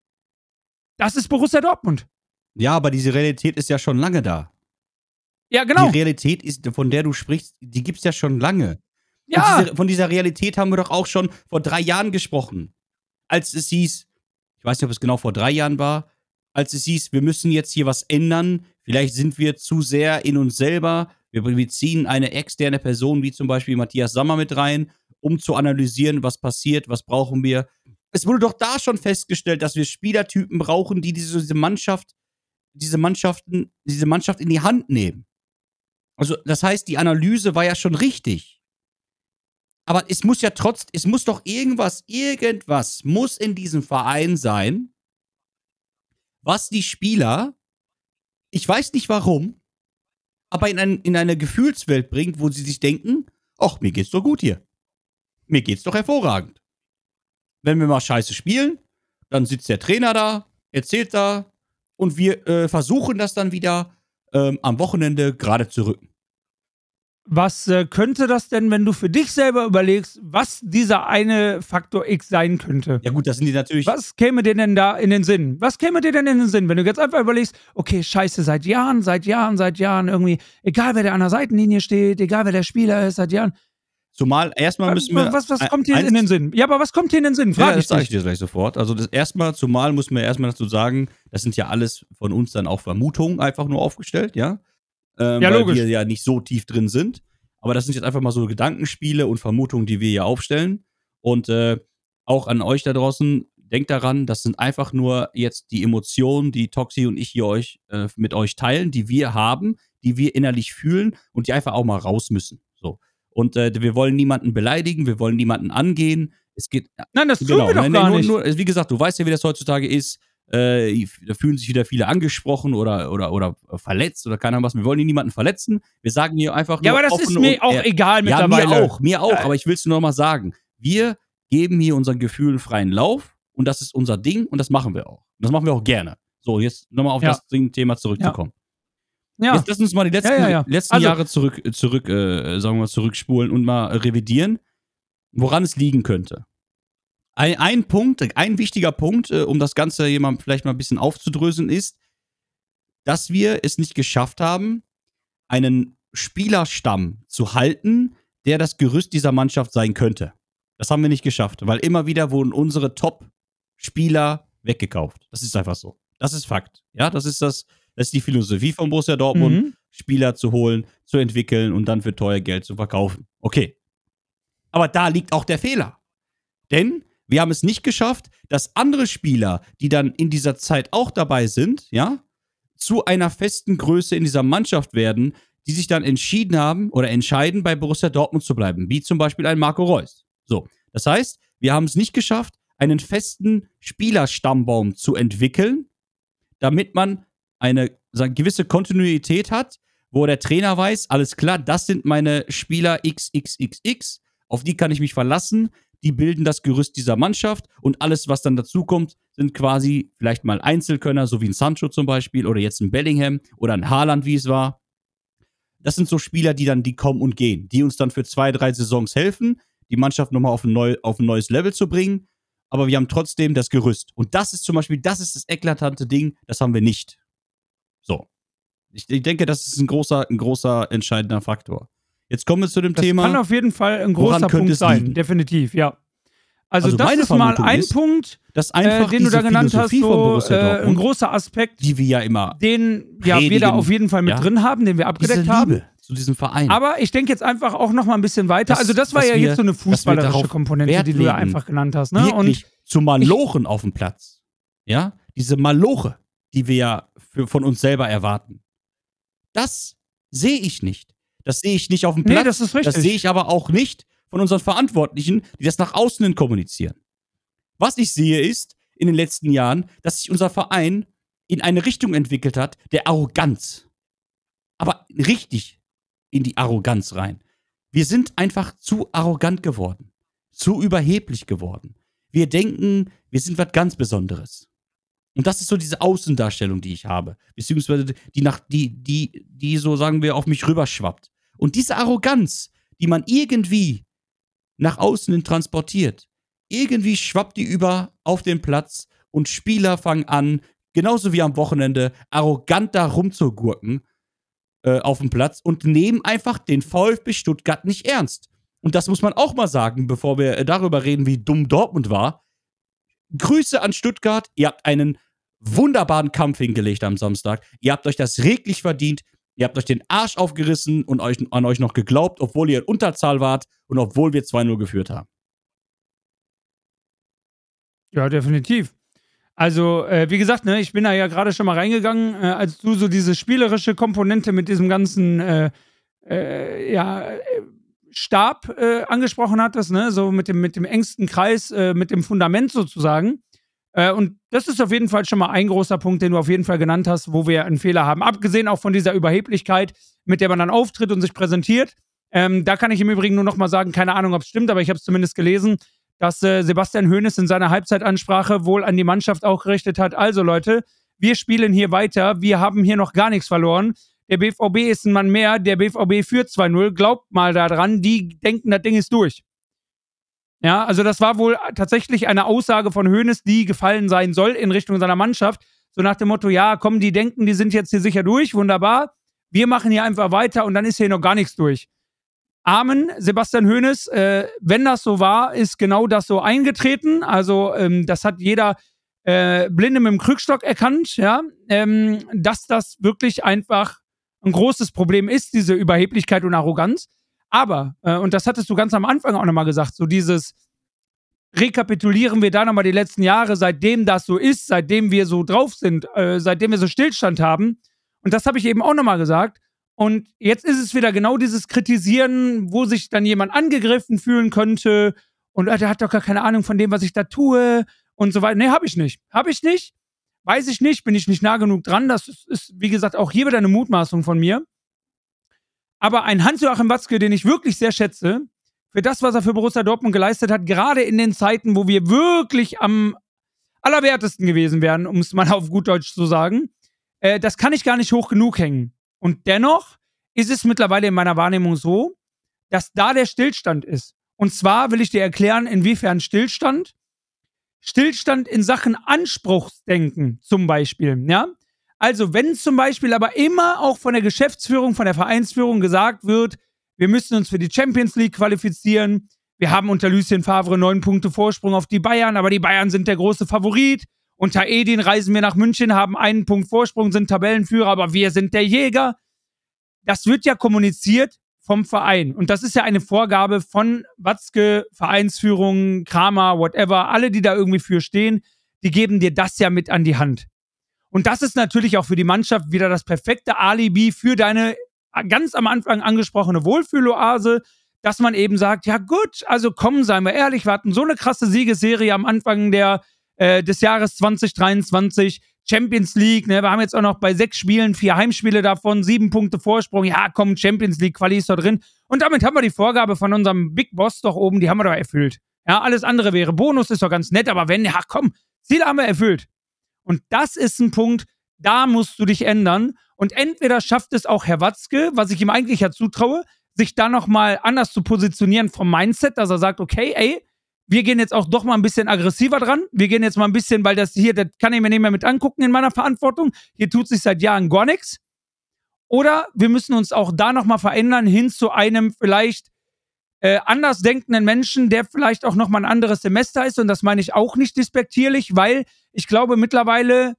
Das ist Borussia Dortmund. Ja, aber diese Realität ist ja schon lange da. Ja, genau. Die Realität, ist, von der du sprichst, die gibt es ja schon lange. Ja. Diese, von dieser Realität haben wir doch auch schon vor drei Jahren gesprochen. Als es hieß, ich weiß nicht, ob es genau vor drei Jahren war, als es hieß, wir müssen jetzt hier was ändern. Vielleicht sind wir zu sehr in uns selber. Wir, wir ziehen eine externe Person, wie zum Beispiel Matthias Sammer, mit rein, um zu analysieren, was passiert, was brauchen wir. Es wurde doch da schon festgestellt, dass wir Spielertypen brauchen, die diese, diese Mannschaft, diese Mannschaften, diese Mannschaft in die Hand nehmen. Also, das heißt, die Analyse war ja schon richtig. Aber es muss ja trotzdem, es muss doch irgendwas, irgendwas muss in diesem Verein sein, was die Spieler, ich weiß nicht warum, aber in, ein, in eine Gefühlswelt bringt, wo sie sich denken, ach, mir geht's doch gut hier. Mir geht's doch hervorragend. Wenn wir mal scheiße spielen, dann sitzt der Trainer da, erzählt da und wir äh, versuchen das dann wieder ähm, am Wochenende gerade zu rücken. Was äh, könnte das denn, wenn du für dich selber überlegst, was dieser eine Faktor X sein könnte? Ja gut, das sind die natürlich. Was käme dir denn da in den Sinn? Was käme dir denn in den Sinn, wenn du jetzt einfach überlegst, okay, scheiße, seit Jahren, seit Jahren, seit Jahren irgendwie, egal wer der an der Seitenlinie steht, egal wer der Spieler ist, seit Jahren. Zumal erstmal müssen wir. Was, was, kommt dir in den Sinn? Ja, aber was kommt dir in den Sinn? Frag ja, das sage ich dir gleich sofort. Also das erstmal, zumal muss man erstmal dazu sagen, das sind ja alles von uns dann auch Vermutungen einfach nur aufgestellt, ja? ähm, ja, weil logisch. wir ja nicht so tief drin sind. Aber das sind jetzt einfach mal so Gedankenspiele und Vermutungen, die wir hier aufstellen. Und äh, auch an euch da draußen, denkt daran, das sind einfach nur jetzt die Emotionen, die Toxi und ich hier euch äh, mit euch teilen, die wir haben, die wir innerlich fühlen und die einfach auch mal raus müssen. Und äh, wir wollen niemanden beleidigen, wir wollen niemanden angehen. Es geht. Nein, das tun genau, wir doch gar nur, nicht. Nur, wie gesagt, du weißt ja, wie das heutzutage ist. Äh, da fühlen sich wieder viele angesprochen oder, oder, oder verletzt oder keine Ahnung was. Wir wollen hier niemanden verletzen. Wir sagen hier einfach Ja, aber das ist mir auch egal mittlerweile. Ja, mir auch, mir auch. Ja. Aber ich will es nur noch mal sagen. Wir geben hier unseren Gefühlen freien Lauf und das ist unser Ding und das machen wir auch. Und das machen wir auch gerne. So, jetzt nochmal auf ja. das Thema zurückzukommen. Ja. Jetzt lass uns mal die letzten, ja, letzten also, Jahre zurück, zurück äh, sagen wir mal, zurückspulen und mal revidieren, woran es liegen könnte. Ein, ein Punkt, ein wichtiger Punkt, äh, um das Ganze jemand vielleicht mal ein bisschen aufzudröseln, ist, dass wir es nicht geschafft haben, einen Spielerstamm zu halten, der das Gerüst dieser Mannschaft sein könnte. Das haben wir nicht geschafft, weil immer wieder wurden unsere Top-Spieler weggekauft. Das ist einfach so. Das ist Fakt. Ja, das ist das, das ist die Philosophie von Borussia Dortmund, mhm. Spieler zu holen, zu entwickeln und dann für teuer Geld zu verkaufen. Okay. Aber da liegt auch der Fehler. Denn wir haben es nicht geschafft, dass andere Spieler, die dann in dieser Zeit auch dabei sind, ja, zu einer festen Größe in dieser Mannschaft werden, die sich dann entschieden haben oder entscheiden, bei Borussia Dortmund zu bleiben, wie zum Beispiel ein Marco Reus. So, das heißt, wir haben es nicht geschafft, einen festen Spielerstammbaum zu entwickeln, damit man eine eine gewisse Kontinuität hat, wo der Trainer weiß, alles klar, das sind meine Spieler XXXX, auf die kann ich mich verlassen, die bilden das Gerüst dieser Mannschaft und alles, was dann dazukommt, sind quasi vielleicht mal Einzelkönner, so wie ein Sancho zum Beispiel oder jetzt ein Bellingham oder ein Haaland, wie es war. Das sind so Spieler, die dann, die kommen und gehen, die uns dann für zwei, drei Saisons helfen, die Mannschaft nochmal auf neu, auf ein neues Level zu bringen, aber wir haben trotzdem das Gerüst. Und das ist zum Beispiel, das ist das eklatante Ding, das haben wir nicht. Ich, ich denke, das ist ein großer, ein großer entscheidender Faktor. Jetzt kommen wir zu dem das Thema. kann auf jeden Fall ein großer Punkt sein, liegen? definitiv, ja. Also, Also das ist mal ein ist, Punkt, äh, den du da genannt hast, Philosophie von so äh, ein großer Aspekt, die wir ja immer den ja, wir da auf jeden Fall mit ja. drin haben, den wir diese abgedeckt Liebe haben. zu diesem Verein. Aber ich denke jetzt einfach auch noch mal ein bisschen weiter. Dass- also das war ja wir- jetzt so eine fußballerische Komponente, die du ja legen. einfach genannt hast. Ne? wirklich zu Malochen auf dem Platz. Ja, diese Maloche, die wir ja für, von uns selber erwarten. Das sehe ich nicht. Das sehe ich nicht auf dem Nee, Platz. das ist richtig. Das sehe ich aber auch nicht von unseren Verantwortlichen, die das nach außen hin kommunizieren. Was ich sehe ist, in den letzten Jahren, dass sich unser Verein in eine Richtung entwickelt hat, der Arroganz. Aber richtig in die Arroganz rein. Wir sind einfach zu arrogant geworden. Zu überheblich geworden. Wir denken, wir sind was ganz Besonderes. Und das ist so diese Außendarstellung, die ich habe. Beziehungsweise die, nach, die, die, die so, sagen wir, auf mich rüberschwappt. Und diese Arroganz, die man irgendwie nach außen hin transportiert, irgendwie schwappt die über auf den Platz und Spieler fangen an, genauso wie am Wochenende, arrogant da rumzugurken äh, auf dem Platz und nehmen einfach den VfB Stuttgart nicht ernst. Und das muss man auch mal sagen, bevor wir äh, darüber reden, wie dumm Dortmund war. Grüße an Stuttgart. Ihr habt einen wunderbaren Kampf hingelegt am Samstag. Ihr habt euch das reglich verdient. Ihr habt euch den Arsch aufgerissen und euch, an euch noch geglaubt, obwohl ihr in Unterzahl wart und obwohl wir 2-0 geführt haben. Ja, definitiv. Also, äh, wie gesagt, ne, ich bin da ja gerade schon mal reingegangen, äh, als du so diese spielerische Komponente mit diesem ganzen äh, äh, ja, äh, Stab äh, angesprochen hattest, ne, so mit dem, mit dem engsten Kreis, mit dem Fundament sozusagen. Äh, und das ist auf jeden Fall schon mal ein großer Punkt, den du auf jeden Fall genannt hast, wo wir einen Fehler haben. Abgesehen auch von dieser Überheblichkeit, mit der man dann auftritt und sich präsentiert. Ähm, da kann ich im Übrigen nur noch mal sagen, keine Ahnung, ob es stimmt, aber ich habe es zumindest gelesen, dass äh, Sebastian Hoeneß in seiner Halbzeitansprache wohl an die Mannschaft auch gerichtet hat. Also Leute, wir spielen hier weiter, wir haben hier noch gar nichts verloren. Der BVB ist ein Mann mehr, der BVB führt 2-0. Glaubt mal daran, die denken, das Ding ist durch. Ja, also das war wohl tatsächlich eine Aussage von Hoeneß, die gefallen sein soll in Richtung seiner Mannschaft. So nach dem Motto, ja, komm, die denken, die sind jetzt hier sicher durch, wunderbar. Wir machen hier einfach weiter und dann ist hier noch gar nichts durch. Amen, Sebastian Hoeneß. Äh, wenn das so war, ist genau das so eingetreten. Also, ähm, das hat jeder äh, Blinde mit dem Krückstock erkannt, ja, ähm, dass das wirklich einfach ein großes Problem ist, diese Überheblichkeit und Arroganz. Aber, äh, und das hattest du ganz am Anfang auch nochmal gesagt, so dieses rekapitulieren wir da nochmal die letzten Jahre, seitdem das so ist, seitdem wir so drauf sind, äh, seitdem wir so Stillstand haben. Und das habe ich eben auch nochmal gesagt. Und jetzt ist es wieder genau dieses Kritisieren, wo sich dann jemand angegriffen fühlen könnte und äh, der hat doch gar keine Ahnung von dem, was ich da tue und so weiter. Nee, habe ich nicht. Habe ich nicht. Weiß ich nicht, bin ich nicht nah genug dran. Das ist, ist, wie gesagt, auch hier wieder eine Mutmaßung von mir. Aber ein Hans-Joachim Watzke, den ich wirklich sehr schätze, für das, was er für Borussia Dortmund geleistet hat, gerade in den Zeiten, wo wir wirklich am allerwertesten gewesen wären, um es mal auf gut Deutsch zu sagen, äh, das kann ich gar nicht hoch genug hängen. Und dennoch ist es mittlerweile in meiner Wahrnehmung so, dass da der Stillstand ist. Und zwar will ich dir erklären, inwiefern Stillstand. Stillstand in Sachen Anspruchsdenken zum Beispiel, ja. Also, wenn zum Beispiel aber immer auch von der Geschäftsführung, von der Vereinsführung gesagt wird, wir müssen uns für die Champions League qualifizieren, wir haben unter Lucien Favre neun Punkte Vorsprung auf die Bayern, aber die Bayern sind der große Favorit. Unter Edin reisen wir nach München, haben einen Punkt Vorsprung, sind Tabellenführer, aber wir sind der Jäger. Das wird ja kommuniziert vom Verein. Und das ist ja eine Vorgabe von Watzke, Vereinsführung, Kramer, whatever, alle, die da irgendwie für stehen, die geben dir das ja mit an die Hand. Und das ist natürlich auch für die Mannschaft wieder das perfekte Alibi für deine ganz am Anfang angesprochene Wohlfühloase, dass man eben sagt, ja gut, also komm, seien wir ehrlich, wir hatten so eine krasse Siegesserie am Anfang der, äh, des Jahres 2023. Champions League, ne? Wir haben jetzt auch noch bei sechs Spielen vier Heimspiele davon, sieben Punkte Vorsprung. Ja, komm, Champions League Quali ist da drin. Und damit haben wir die Vorgabe von unserem Big Boss doch oben, die haben wir doch erfüllt. Ja, alles andere wäre Bonus, ist doch ganz nett, aber wenn, ja, komm, Ziele haben wir erfüllt. Und das ist ein Punkt, da musst du dich ändern. Und entweder schafft es auch Herr Watzke, was ich ihm eigentlich ja zutraue, sich da nochmal anders zu positionieren vom Mindset, dass er sagt, okay, ey, wir gehen jetzt auch doch mal ein bisschen aggressiver dran. Wir gehen jetzt mal ein bisschen, weil das hier, das kann ich mir nicht mehr mit angucken in meiner Verantwortung. Hier tut sich seit Jahren gar nichts. Oder wir müssen uns auch da nochmal verändern hin zu einem vielleicht äh, anders denkenden Menschen, der vielleicht auch nochmal ein anderes Semester ist. Und das meine ich auch nicht despektierlich, weil ich glaube mittlerweile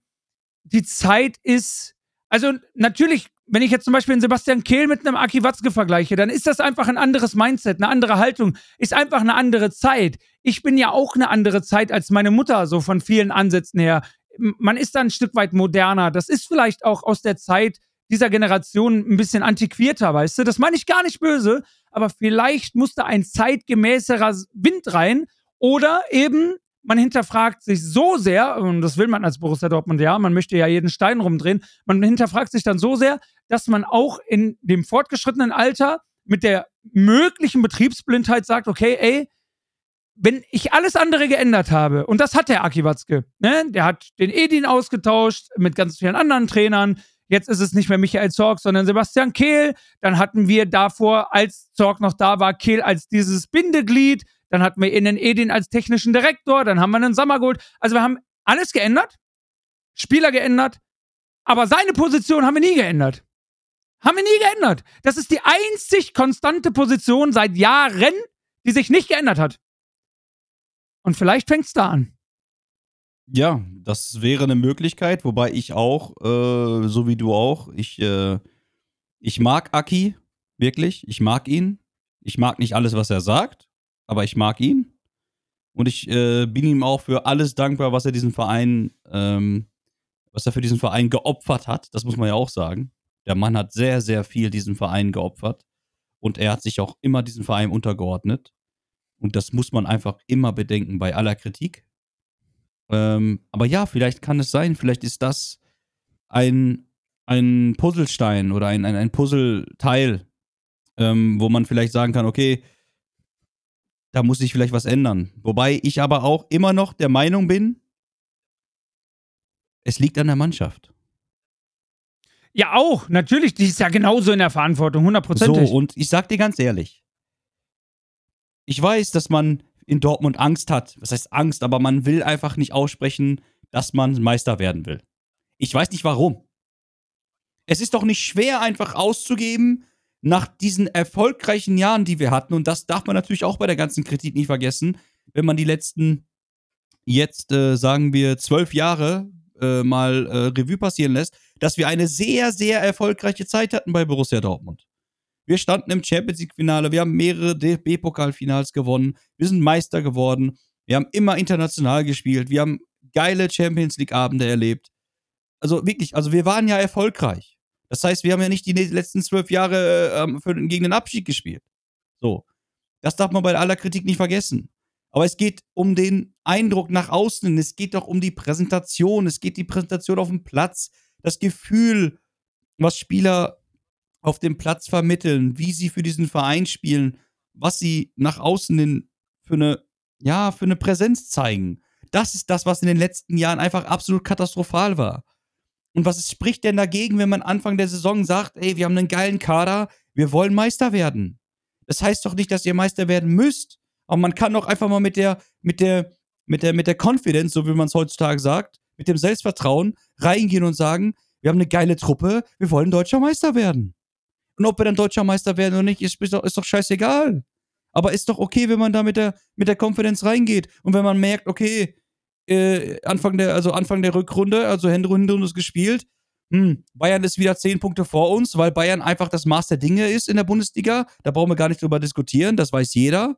die Zeit ist, also natürlich, wenn ich jetzt zum Beispiel einen Sebastian Kehl mit einem Aki Watzke vergleiche, dann ist das einfach ein anderes Mindset, eine andere Haltung, ist einfach eine andere Zeit. Ich bin ja auch eine andere Zeit als meine Mutter, so von vielen Ansätzen her. Man ist da ein Stück weit moderner. Das ist vielleicht auch aus der Zeit dieser Generation ein bisschen antiquierter, weißt du? Das meine ich gar nicht böse, aber vielleicht muss da ein zeitgemäßerer Wind rein oder eben man hinterfragt sich so sehr, und das will man als Borussia Dortmund ja, man möchte ja jeden Stein rumdrehen, man hinterfragt sich dann so sehr, dass man auch in dem fortgeschrittenen Alter mit der möglichen Betriebsblindheit sagt, okay, ey, wenn ich alles andere geändert habe, und das hat der Aki Watzke, ne? der hat den Edin ausgetauscht mit ganz vielen anderen Trainern, Jetzt ist es nicht mehr Michael Zorg, sondern Sebastian Kehl. Dann hatten wir davor, als Zorg noch da war, Kehl als dieses Bindeglied. Dann hatten wir Innen Edin als technischen Direktor, dann haben wir einen Sommer geholt. Also wir haben alles geändert, Spieler geändert, aber seine Position haben wir nie geändert. Haben wir nie geändert. Das ist die einzig konstante Position seit Jahren, die sich nicht geändert hat. Und vielleicht fängt es da an. Ja, das wäre eine Möglichkeit, wobei ich auch, äh, so wie du auch, ich, äh, ich mag Aki, wirklich. Ich mag ihn. Ich mag nicht alles, was er sagt aber ich mag ihn. Und ich äh, bin ihm auch für alles dankbar, was er diesen Verein, ähm, was er für diesen Verein geopfert hat. Das muss man ja auch sagen. Der Mann hat sehr, sehr viel diesem Verein geopfert. Und er hat sich auch immer diesem Verein untergeordnet. Und das muss man einfach immer bedenken bei aller Kritik. Ähm, aber ja, vielleicht kann es sein, vielleicht ist das ein, ein Puzzlestein oder ein, ein, ein Puzzleteil, ähm, wo man vielleicht sagen kann, okay, da muss sich vielleicht was ändern. Wobei ich aber auch immer noch der Meinung bin, es liegt an der Mannschaft. Ja, auch, natürlich, die ist ja genauso in der Verantwortung, hundertprozentig. So, und ich sag dir ganz ehrlich, ich weiß, dass man in Dortmund Angst hat. Was heißt Angst, aber man will einfach nicht aussprechen, dass man Meister werden will. Ich weiß nicht warum. Es ist doch nicht schwer, einfach auszugeben, nach diesen erfolgreichen Jahren, die wir hatten, und das darf man natürlich auch bei der ganzen Kritik nicht vergessen, wenn man die letzten, jetzt äh, sagen wir, zwölf Jahre äh, mal äh, Revue passieren lässt, dass wir eine sehr, sehr erfolgreiche Zeit hatten bei Borussia Dortmund. Wir standen im Champions League-Finale, wir haben mehrere DFB-Pokalfinals gewonnen, wir sind Meister geworden, wir haben immer international gespielt, wir haben geile Champions League-Abende erlebt. Also wirklich, also wir waren ja erfolgreich. Das heißt, wir haben ja nicht die letzten zwölf Jahre äh, ähm, für, gegen den Abstieg gespielt. So. Das darf man bei aller Kritik nicht vergessen. Aber es geht um den Eindruck nach außen. Es geht doch um die Präsentation. Es geht die Präsentation auf dem Platz. Das Gefühl, was Spieler auf dem Platz vermitteln, wie sie für diesen Verein spielen, was sie nach außen hin für eine, ja, für eine Präsenz zeigen. Das ist das, was in den letzten Jahren einfach absolut katastrophal war. Und was spricht denn dagegen, wenn man Anfang der Saison sagt, ey, wir haben einen geilen Kader, wir wollen Meister werden? Das heißt doch nicht, dass ihr Meister werden müsst. Aber man kann doch einfach mal mit der, mit der, mit der, mit der Confidence, so wie man es heutzutage sagt, mit dem Selbstvertrauen reingehen und sagen, wir haben eine geile Truppe, wir wollen deutscher Meister werden. Und ob wir dann deutscher Meister werden oder nicht, ist, ist, doch, ist doch scheißegal. Aber ist doch okay, wenn man da mit der, mit der Confidence reingeht. Und wenn man merkt, okay, äh, Anfang der, also Anfang der Rückrunde, also Hinrunde ist gespielt. Hm, Bayern ist wieder zehn Punkte vor uns, weil Bayern einfach das Maß der Dinge ist in der Bundesliga. Da brauchen wir gar nicht drüber diskutieren, das weiß jeder.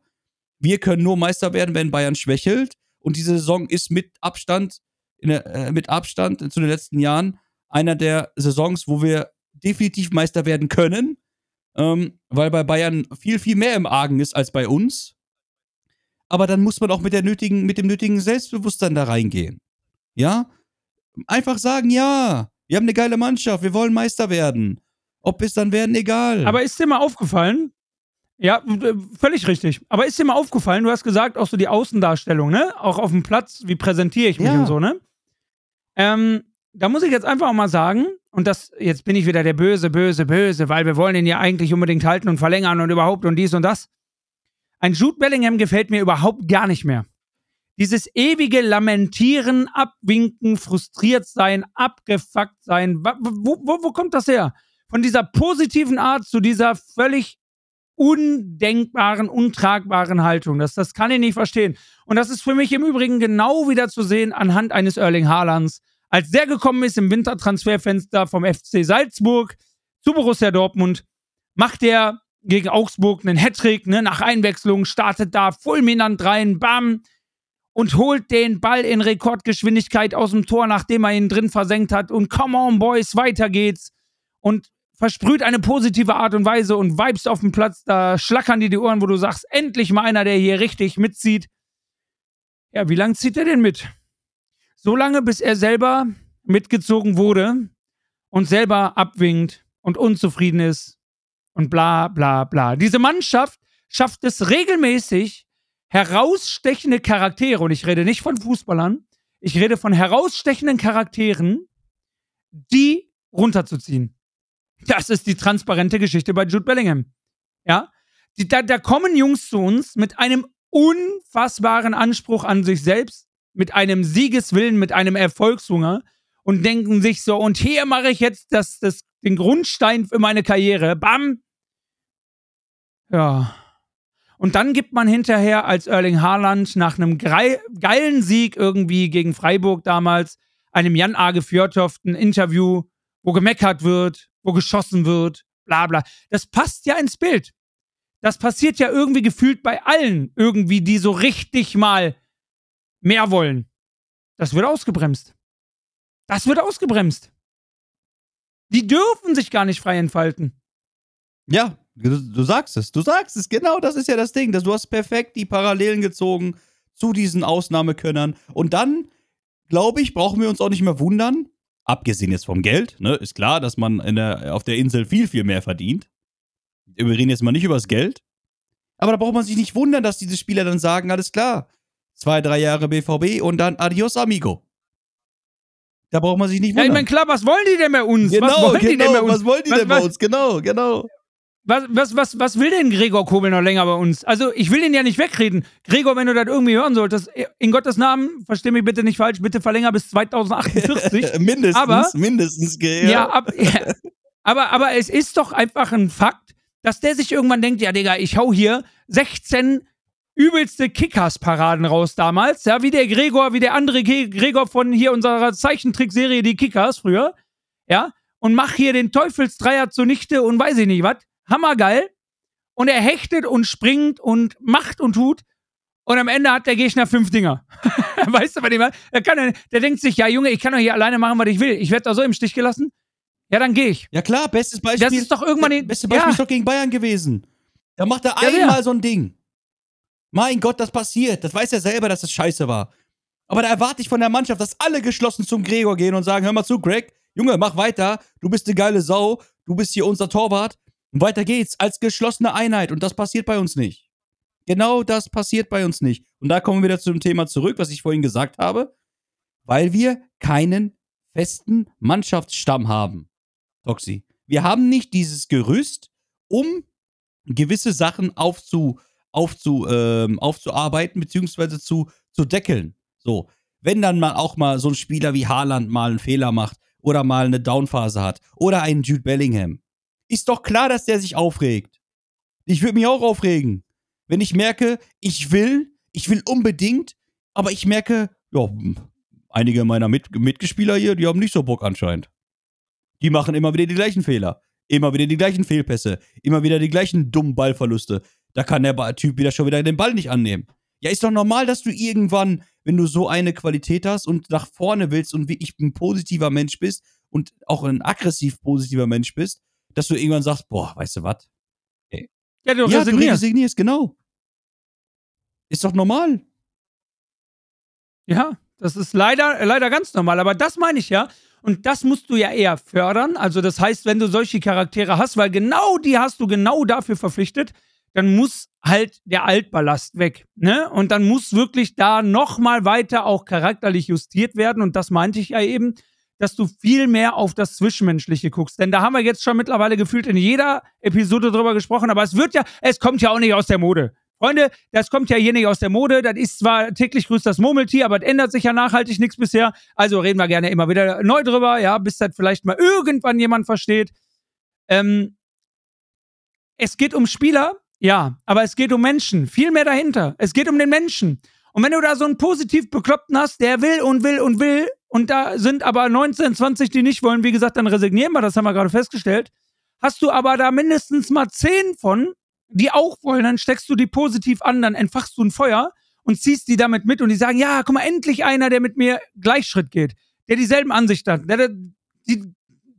Wir können nur Meister werden, wenn Bayern schwächelt. Und diese Saison ist mit Abstand, der, äh, mit Abstand zu den letzten Jahren einer der Saisons, wo wir definitiv Meister werden können. Ähm, weil bei Bayern viel, viel mehr im Argen ist als bei uns aber dann muss man auch mit, der nötigen, mit dem nötigen Selbstbewusstsein da reingehen. Ja? Einfach sagen, ja, wir haben eine geile Mannschaft, wir wollen Meister werden. Ob wir es dann werden, egal. Aber ist dir mal aufgefallen? Ja, völlig richtig. Aber ist dir mal aufgefallen, du hast gesagt, auch so die Außendarstellung, ne? Auch auf dem Platz, wie präsentiere ich mich Ja. und so, ne? Ähm, da muss ich jetzt einfach auch mal sagen, und das, jetzt bin ich wieder der Böse, Böse, Böse, weil wir wollen ihn ja eigentlich unbedingt halten und verlängern und überhaupt und dies und das. Ein Jude Bellingham gefällt mir überhaupt gar nicht mehr. Dieses ewige Lamentieren, Abwinken, frustriert sein, abgefuckt sein, wo, wo, wo kommt das her? Von dieser positiven Art zu dieser völlig undenkbaren, untragbaren Haltung. Das, das kann ich nicht verstehen. Und das ist für mich im Übrigen genau wieder zu sehen anhand eines Erling Haalands. Als der gekommen ist im Wintertransferfenster vom FC Salzburg zu Borussia Dortmund, macht er gegen Augsburg einen Hattrick, ne, nach Einwechslung, startet da fulminant rein, bam, und holt den Ball in Rekordgeschwindigkeit aus dem Tor, nachdem er ihn drin versenkt hat. Und come on, Boys, weiter geht's. Und versprüht eine positive Art und Weise und Vibes auf dem Platz, da schlackern dir die Ohren, wo du sagst, endlich mal einer, der hier richtig mitzieht. Ja, wie lange zieht er denn mit? So lange, bis er selber mitgezogen wurde und selber abwinkt und unzufrieden ist und bla bla bla. Diese Mannschaft schafft es regelmäßig, herausstechende Charaktere, und ich rede nicht von Fußballern, ich rede von herausstechenden Charakteren, die runterzuziehen. Das ist die transparente Geschichte bei Jude Bellingham. Ja? Die, da, da kommen Jungs zu uns mit einem unfassbaren Anspruch an sich selbst, mit einem Siegeswillen, mit einem Erfolgshunger und denken sich so, und hier mache ich jetzt das, das, den Grundstein für meine Karriere. Bam! Ja. Und dann gibt man hinterher als Erling Haaland nach einem geilen Sieg irgendwie gegen Freiburg damals, einem Jan Age Fjörtoft ein Interview, wo gemeckert wird, wo geschossen wird, bla bla. Das passt ja ins Bild. Das passiert ja irgendwie gefühlt bei allen, irgendwie, die so richtig mal mehr wollen. Das wird ausgebremst. Das wird ausgebremst. Die dürfen sich gar nicht frei entfalten. Ja, du, du sagst es. Du sagst es. Genau, das ist ja das Ding. Dass du hast perfekt die Parallelen gezogen zu diesen Ausnahmekönnern. Und dann, glaube ich, brauchen wir uns auch nicht mehr wundern. Abgesehen jetzt vom Geld, ne? Ist klar, dass man der, auf der Insel viel, viel mehr verdient. Wir reden jetzt mal nicht über das Geld. Aber da braucht man sich nicht wundern, dass diese Spieler dann sagen: alles klar, zwei, drei Jahre BVB und dann adios, amigo. Da braucht man sich nicht Ja, ich meine, klar, was wollen die denn bei uns? was genau, wollen die denn bei genau. uns? Was wollen die Was- denn bei was- uns? Genau, genau. Was, was, was, was will denn Gregor Kobel noch länger bei uns? Also, ich will ihn ja nicht wegreden. Gregor, wenn du das irgendwie hören solltest, in Gottes Namen, versteh mich bitte nicht falsch, bitte verlänger bis 2048. mindestens, Aber- mindestens. ja, ab, ja. Aber, aber es ist doch einfach ein Fakt, dass der sich irgendwann denkt, ja, Digga, ich hau hier 16 übelste Kickers-Paraden raus damals, ja, wie der Gregor, wie der andere Gregor von hier unserer Zeichentrickserie, die Kickers früher, ja, und mach hier den Teufelsdreier zunichte und weiß ich nicht was. Hammergeil. Und er hechtet und springt und macht und tut. Und am Ende hat der Gegner fünf Dinger. weißt du, bei dem der, kann, ja- der denkt sich, ja, Junge, ich kann doch hier alleine machen, was ich will. Ich werde da so im Stich gelassen. Ja, dann gehe ich. Ja klar, bestes Beispiel. Das ist doch irgendwann Beste Beispiel ja. ist doch gegen Bayern gewesen. Da macht er Ja, einmal so ein Ding. Mein Gott, das passiert. Das weiß er selber, dass das scheiße war. Aber da erwarte ich von der Mannschaft, dass alle geschlossen zum Gregor gehen und sagen: Hör mal zu, Greg, Junge, mach weiter. Du bist eine geile Sau. Du bist hier unser Torwart. Und weiter geht's. Als geschlossene Einheit. Und das passiert bei uns nicht. Genau das passiert bei uns nicht. Und da kommen wir wieder zum Thema zurück, was ich vorhin gesagt habe. Weil wir keinen festen Mannschaftsstamm haben. Toxi. Wir haben nicht dieses Gerüst, um gewisse Sachen aufzu, aufzu, ähm, aufzuarbeiten, beziehungsweise zu, zu deckeln. So. Wenn dann mal auch mal so ein Spieler wie Haaland mal einen Fehler macht oder mal eine Downphase hat oder einen Jude Bellingham, ist doch klar, dass der sich aufregt. Ich würde mich auch aufregen. Wenn ich merke, ich will, ich will unbedingt, aber ich merke, ja, einige meiner Mit Mitgespieler hier, die haben nicht so Bock anscheinend. Die machen immer wieder die gleichen Fehler. Immer wieder die gleichen Fehlpässe. Immer wieder die gleichen dummen Ballverluste. Da kann der Typ wieder schon wieder den Ball nicht annehmen. Ja, ist doch normal, dass du irgendwann, wenn du so eine Qualität hast und nach vorne willst und wirklich ein positiver Mensch bist und auch ein aggressiv positiver Mensch bist, dass du irgendwann sagst, boah, weißt du was? Ja, du Ja, du resignierst. resignierst, genau. Ist doch normal. Ja, Das ist leider, leider ganz normal. Aber das meine ich ja. Und das musst du ja eher fördern. Also, das heißt, wenn du solche Charaktere hast, weil genau die hast du genau dafür verpflichtet, dann muss halt der Altballast weg. Ne? Und dann muss wirklich da nochmal weiter auch charakterlich justiert werden. Und das meinte ich ja eben, dass du viel mehr auf das Zwischenmenschliche guckst. Denn da haben wir jetzt schon mittlerweile gefühlt in jeder Episode drüber gesprochen, aber es wird ja, es kommt ja auch nicht aus der Mode. Freunde, das kommt ja hier nicht aus der Mode. Das ist zwar täglich grüßt das Murmeltier, aber es ändert sich ja nachhaltig nichts bisher. Also reden wir gerne immer wieder neu drüber, ja, bis das vielleicht mal irgendwann jemand versteht. Ähm, es geht um Spieler, ja, aber es geht um Menschen. Viel mehr dahinter. Es geht um den Menschen. Und wenn du da so einen positiv Bekloppten hast, der will und will und will, und da sind aber 19, 20, die nicht wollen, wie gesagt, dann resignieren wir, das haben wir gerade festgestellt. Hast du aber da mindestens mal 10 von, die auch wollen, dann steckst du die positiv an, dann entfachst du ein Feuer und ziehst die damit mit und die sagen, ja, guck mal, endlich einer, der mit mir Gleichschritt geht, der dieselben Ansichten hat, der, der, die,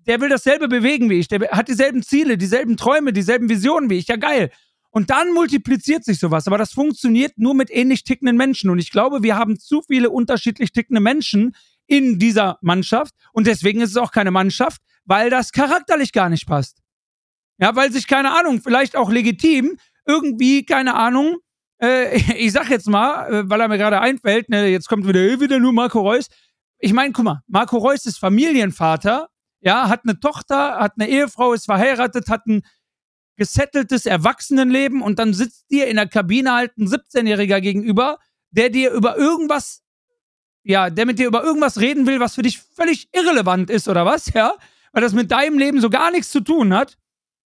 der will dasselbe bewegen wie ich, der hat dieselben Ziele, dieselben Träume, dieselben Visionen wie ich, ja geil. Und dann multipliziert sich sowas. Aber das funktioniert nur mit ähnlich tickenden Menschen. Und ich glaube, wir haben zu viele unterschiedlich tickende Menschen in dieser Mannschaft. Und deswegen ist es auch keine Mannschaft, weil das charakterlich gar nicht passt. Ja, weil sich, keine Ahnung, vielleicht auch legitim irgendwie, keine Ahnung, äh, ich sag jetzt mal, äh, weil er mir gerade einfällt, ne, jetzt kommt wieder, äh, wieder nur Marco Reus. Ich meine, guck mal, Marco Reus ist Familienvater, ja, hat eine Tochter, hat eine Ehefrau, ist verheiratet, hat ein gesetteltes Erwachsenenleben und dann sitzt dir in der Kabine halt ein 17-Jähriger gegenüber, der dir über irgendwas, ja, der mit dir über irgendwas reden will, was für dich völlig irrelevant ist oder was, ja, weil das mit deinem Leben so gar nichts zu tun hat.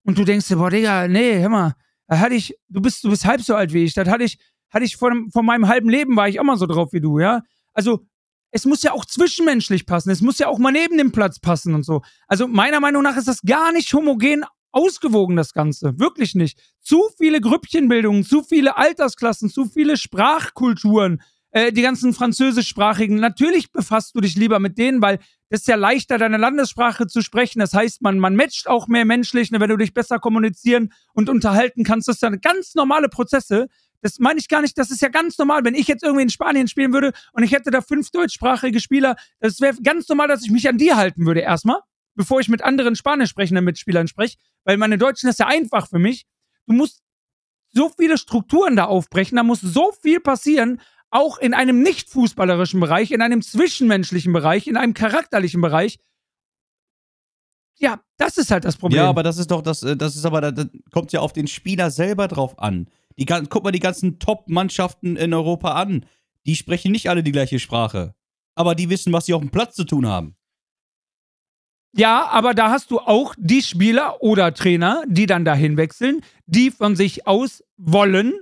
Und du denkst dir, boah, Digga, nee, hör mal, da hatte ich, du bist, du bist halb so alt wie ich. Das hatte ich, hatte ich vor, vor meinem halben Leben war ich auch mal so drauf wie du, ja. Also, es muss ja auch zwischenmenschlich passen. Es muss ja auch mal neben dem Platz passen und so. Also, meiner Meinung nach ist das gar nicht homogen ausgewogen, das Ganze. Wirklich nicht. Zu viele Grüppchenbildungen, zu viele Altersklassen, zu viele Sprachkulturen, äh, die ganzen französischsprachigen. Natürlich befasst du dich lieber mit denen, weil das ist ja leichter, deine Landessprache zu sprechen. Das heißt, man, man matcht auch mehr menschlich, ne, wenn du dich besser kommunizieren und unterhalten kannst. Das sind ganz normale Prozesse. Das meine ich gar nicht, das ist ja ganz normal. Wenn ich jetzt irgendwie in Spanien spielen würde und ich hätte da fünf deutschsprachige Spieler, das wäre ganz normal, dass ich mich an die halten würde erstmal, bevor ich mit anderen spanisch sprechenden Mitspielern spreche, weil meine Deutschen ist ja einfach für mich. Du musst so viele Strukturen da aufbrechen, da muss so viel passieren, auch in einem nicht fußballerischen Bereich, in einem zwischenmenschlichen Bereich, in einem charakterlichen Bereich. Ja, das ist halt das Problem. Ja, aber das ist doch, das, äh, das ist aber, das kommt ja auf den Spieler selber drauf an. Die, guck mal die ganzen Top-Mannschaften in Europa an. Die sprechen nicht alle die gleiche Sprache. Aber die wissen, was sie auf dem Platz zu tun haben. Ja, aber da hast du auch die Spieler oder Trainer, die dann dahin wechseln, die von sich aus wollen,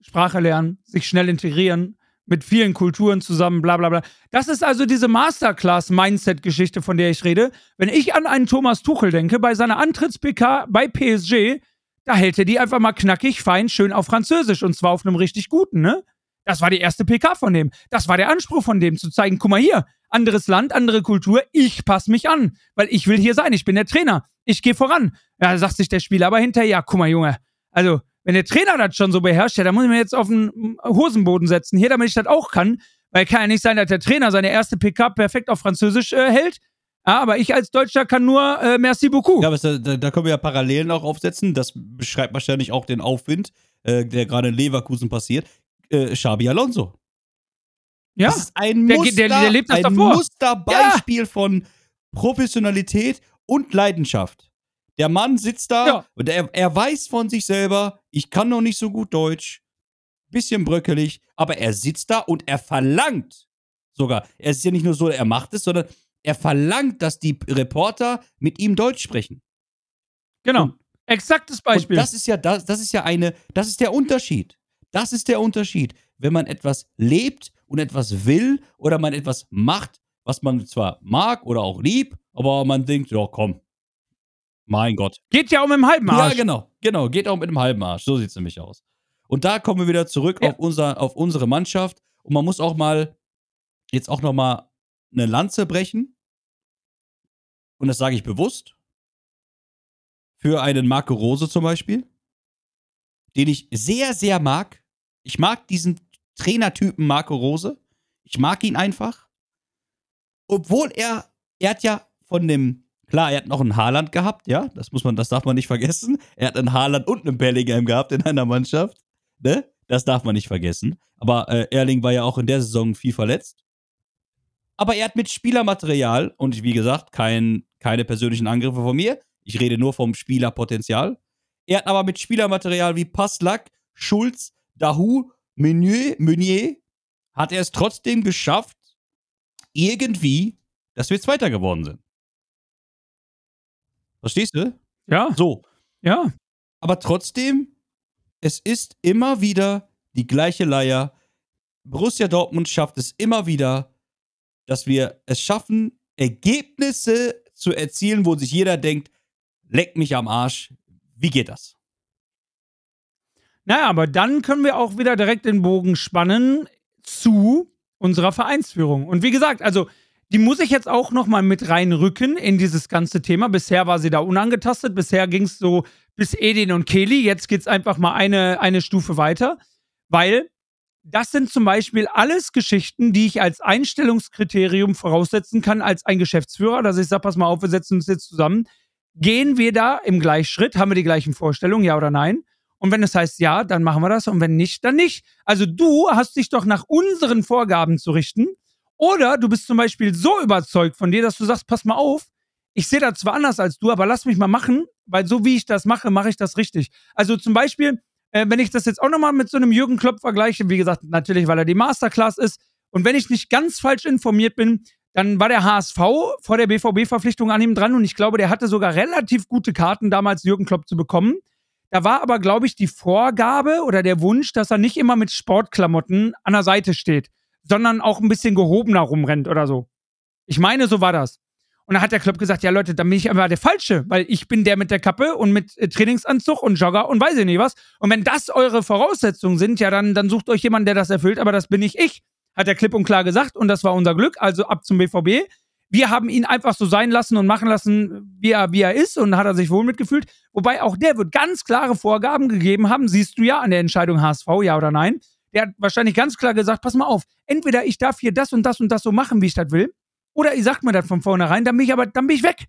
Sprache lernen, sich schnell integrieren, mit vielen Kulturen zusammen, bla bla bla. Das ist also diese Masterclass-Mindset-Geschichte, von der ich rede. Wenn ich an einen Thomas Tuchel denke, bei seiner Antritts-PK bei PSG, da hält er die einfach mal knackig, fein, schön auf Französisch und zwar auf einem richtig guten, ne? Das war die erste PK von dem. Das war der Anspruch von dem, zu zeigen, guck mal hier, anderes Land, andere Kultur, ich passe mich an, weil ich will hier sein, ich bin der Trainer, ich gehe voran. Ja, sagt sich der Spieler aber hinterher, ja, guck mal, Junge, also wenn der Trainer das schon so beherrscht, ja, dann muss ich mir jetzt auf den Hosenboden setzen, hier, damit ich das auch kann. Weil kann ja nicht sein, dass der Trainer seine erste PK perfekt auf Französisch äh, hält. Ja, aber ich als Deutscher kann nur äh, merci beaucoup. Ja, aber da, da, können wir ja Parallelen auch aufsetzen. Das beschreibt wahrscheinlich auch den Aufwind, äh, der gerade in Leverkusen passiert. Äh, Xabi Alonso. Ja. Das ist ein Muster, der, der, der lebt das ein davor. Musterbeispiel ja. von Professionalität und Leidenschaft. Der Mann sitzt da ja. und er, er weiß von sich selber, ich kann noch nicht so gut Deutsch, bisschen bröckelig, aber er sitzt da und er verlangt sogar, er ist ja nicht nur so, er macht es, sondern er verlangt, dass die Reporter mit ihm Deutsch sprechen. Genau. Und, Exaktes Beispiel. das ist ja das, das ist ja eine, das ist der Unterschied. Das ist der Unterschied. Wenn man etwas lebt und etwas will oder man etwas macht, was man zwar mag oder auch lieb, aber man denkt, ja, komm, mein Gott. Geht ja auch mit dem halben Arsch. Ja, genau. Genau, geht auch mit dem halben Arsch. So sieht es nämlich aus. Und da kommen wir wieder zurück ja. auf, unser, auf unsere Mannschaft. Und man muss auch mal, jetzt auch nochmal eine Lanze brechen. Und das sage ich bewusst. Für einen Marco Rose zum Beispiel. Den ich sehr, sehr mag. Ich mag diesen Trainertypen Marco Rose. Ich mag ihn einfach. Obwohl er, er hat ja von dem, klar, er hat noch einen Haaland gehabt, ja, das muss man, das darf man nicht vergessen. Er hat einen Haaland und einen Bellingham gehabt in einer Mannschaft, ne? Das darf man nicht vergessen. Aber äh, Erling war ja auch in der Saison viel verletzt. Aber er hat mit Spielermaterial, und wie gesagt, kein, keine persönlichen Angriffe von mir, ich rede nur vom Spielerpotenzial. Er hat aber mit Spielermaterial wie Passlack, Schulz, Dahu, Meunier, Meunier, hat er es trotzdem geschafft, irgendwie, dass wir Zweiter geworden sind. Verstehst du? Ja. So. Ja. Aber trotzdem, es ist immer wieder die gleiche Leier. Borussia Dortmund schafft es immer wieder, dass wir es schaffen, Ergebnisse zu erzielen, wo sich jeder denkt, leck mich am Arsch. Wie geht das? Naja, aber dann können wir auch wieder direkt den Bogen spannen zu unserer Vereinsführung. Und wie gesagt, also die muss ich jetzt auch nochmal mit reinrücken in dieses ganze Thema. Bisher war sie da unangetastet. Bisher ging es so bis Edin und Kelly. Jetzt geht es einfach mal eine, eine Stufe weiter, weil das sind zum Beispiel alles Geschichten, die ich als Einstellungskriterium voraussetzen kann als ein Geschäftsführer, dass ich sage, pass mal auf, wir setzen uns jetzt zusammen. Gehen wir da im Gleichschritt? Haben wir die gleichen Vorstellungen, ja oder nein? Und wenn es heißt ja, dann machen wir das. Und wenn nicht, dann nicht. Also du hast dich doch nach unseren Vorgaben zu richten. Oder du bist zum Beispiel so überzeugt von dir, dass du sagst, pass mal auf, ich sehe das zwar anders als du, aber lass mich mal machen, weil so wie ich das mache, mache ich das richtig. Also zum Beispiel, äh, wenn ich das jetzt auch nochmal mit so einem Jürgen Klopp vergleiche, wie gesagt, natürlich, weil er die Masterclass ist. Und wenn ich nicht ganz falsch informiert bin, dann war der HSV vor der BVB-Verpflichtung an ihm dran und ich glaube, der hatte sogar relativ gute Karten damals, Jürgen Klopp zu bekommen. Da war aber, glaube ich, die Vorgabe oder der Wunsch, dass er nicht immer mit Sportklamotten an der Seite steht, sondern auch ein bisschen gehobener rumrennt oder so. Ich meine, so war das. Und da hat der Club gesagt, ja Leute, dann bin ich einfach der Falsche, weil ich bin der mit der Kappe und mit äh, Trainingsanzug und Jogger und weiß ich nicht was. Und wenn das eure Voraussetzungen sind, ja, dann, dann sucht euch jemand, der das erfüllt, aber das bin nicht ich, hat der Clip und klar gesagt und das war unser Glück, also ab zum BVB. Wir haben ihn einfach so sein lassen und machen lassen, wie er, wie er ist und hat er sich wohl mitgefühlt. Wobei auch der wird ganz klare Vorgaben gegeben haben, siehst du ja an der Entscheidung HSV, ja oder nein. Der hat wahrscheinlich ganz klar gesagt, pass mal auf, entweder ich darf hier das und das und das so machen, wie ich das will, oder ihr sagt mir das von vornherein, dann bin ich aber, dann bin ich weg.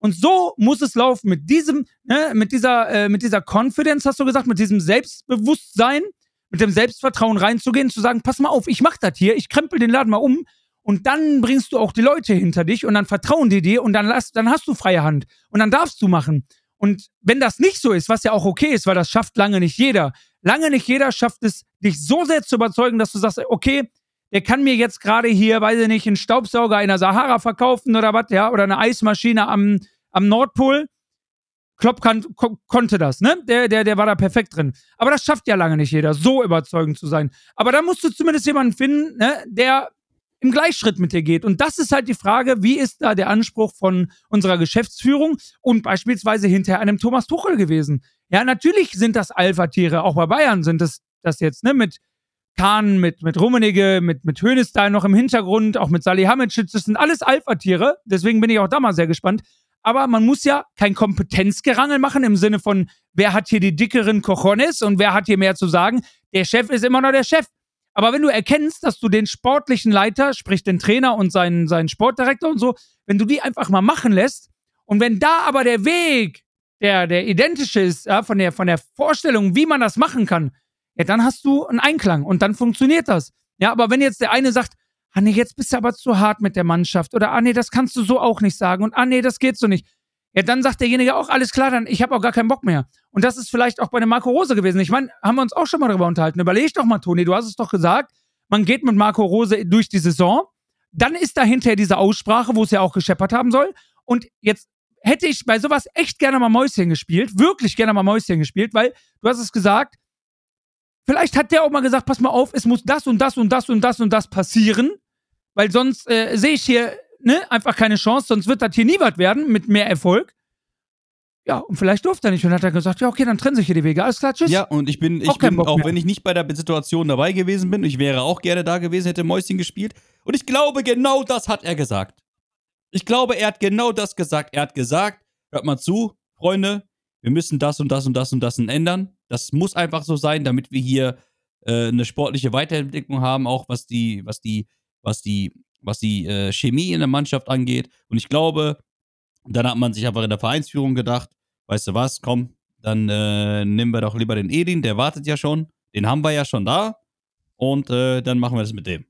Und so muss es laufen mit diesem, ne, mit dieser, äh, mit dieser Confidence, hast du gesagt, mit diesem Selbstbewusstsein, mit dem Selbstvertrauen reinzugehen, zu sagen, pass mal auf, ich mach das hier, ich krempel den Laden mal um und dann bringst du auch die Leute hinter dich und dann vertrauen die dir und dann, lass, dann hast du freie Hand und dann darfst du machen. Und wenn das nicht so ist, was ja auch okay ist, weil das schafft lange nicht jeder, lange nicht jeder schafft es, dich so sehr zu überzeugen, dass du sagst, okay, der kann mir jetzt gerade hier, weiß ich nicht, einen Staubsauger in der Sahara verkaufen oder was, ja, oder eine Eismaschine am, am Nordpol. Klopp kann, ko konnte das, ne? Der, der, der war da perfekt drin. Aber das schafft ja lange nicht jeder, so überzeugend zu sein. Aber da musst du zumindest jemanden finden, ne, der im Gleichschritt mit dir geht. Und das ist halt die Frage, wie ist da der Anspruch von unserer Geschäftsführung und beispielsweise hinter einem Thomas Tuchel gewesen? Ja, natürlich sind das Alpha-Tiere, auch bei Bayern sind das, das jetzt, ne, mit Kahn, mit, mit Rummenigge, mit, mit Hönestal noch im Hintergrund, auch mit Salihamidzic, das sind alles Alpha-Tiere, deswegen bin ich auch da mal sehr gespannt. Aber man muss ja kein Kompetenzgerangel machen im Sinne von, wer hat hier die dickeren Cojones und wer hat hier mehr zu sagen. Der Chef ist immer noch der Chef. Aber wenn du erkennst, dass du den sportlichen Leiter, sprich den Trainer und seinen, seinen Sportdirektor und so, wenn du die einfach mal machen lässt und wenn da aber der Weg, der, der identische ist, ja, von, der, von der Vorstellung, wie man das machen kann, ja, dann hast du einen Einklang und dann funktioniert das. Ja, aber wenn jetzt der eine sagt, ah nee, jetzt bist du aber zu hart mit der Mannschaft oder ah nee, das kannst du so auch nicht sagen und ah nee, das geht so nicht. Ja, dann sagt derjenige auch, alles klar, dann ich habe auch gar keinen Bock mehr. Und das ist vielleicht auch bei dem Marco Rose gewesen. Ich meine, haben wir uns auch schon mal darüber unterhalten. Überleg doch mal, Toni, du hast es doch gesagt, man geht mit Marco Rose durch die Saison. Dann ist dahinter diese Aussprache, wo es ja auch gescheppert haben soll. Und jetzt hätte ich bei sowas echt gerne mal Mäuschen gespielt, wirklich gerne mal Mäuschen gespielt, weil du hast es gesagt, vielleicht hat der auch mal gesagt, pass mal auf, es muss das und das und das und das und das passieren, weil sonst äh, sehe ich hier ne, einfach keine Chance, sonst wird das hier nie was werden mit mehr Erfolg. Ja, und vielleicht durfte er nicht. Und dann hat er gesagt, ja, okay, dann trennen sich hier die Wege. Alles klar, tschüss. Ja, und ich bin, ich Auch bin auch wenn ich nicht bei der Situation dabei gewesen bin, ich wäre auch gerne da gewesen, hätte Mäuschen gespielt. Und ich glaube, genau das hat er gesagt. Ich glaube, er hat genau das gesagt. Er hat gesagt, hört mal zu, Freunde, wir müssen das und das und das und das ändern. Das muss einfach so sein, damit wir hier äh, eine sportliche Weiterentwicklung haben, auch was die, was die was die, was die äh, Chemie in der Mannschaft angeht. Und ich glaube, dann hat man sich einfach in der Vereinsführung gedacht, weißt du was, komm, dann äh, nehmen wir doch lieber den Edin, der wartet ja schon, den haben wir ja schon da und äh, dann machen wir das mit dem.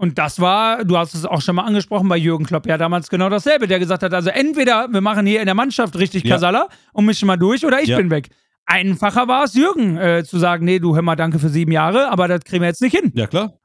Und das war, du hast es auch schon mal angesprochen, bei Jürgen Klopp ja damals genau dasselbe, der gesagt hat, also entweder wir machen hier in der Mannschaft richtig Ja. Kasala und mischen mal durch oder ich Ja. bin weg. Einfacher war es, Jürgen äh, zu sagen, nee, du hör mal, danke für sieben Jahre, aber das kriegen wir jetzt nicht hin. Ja, klar.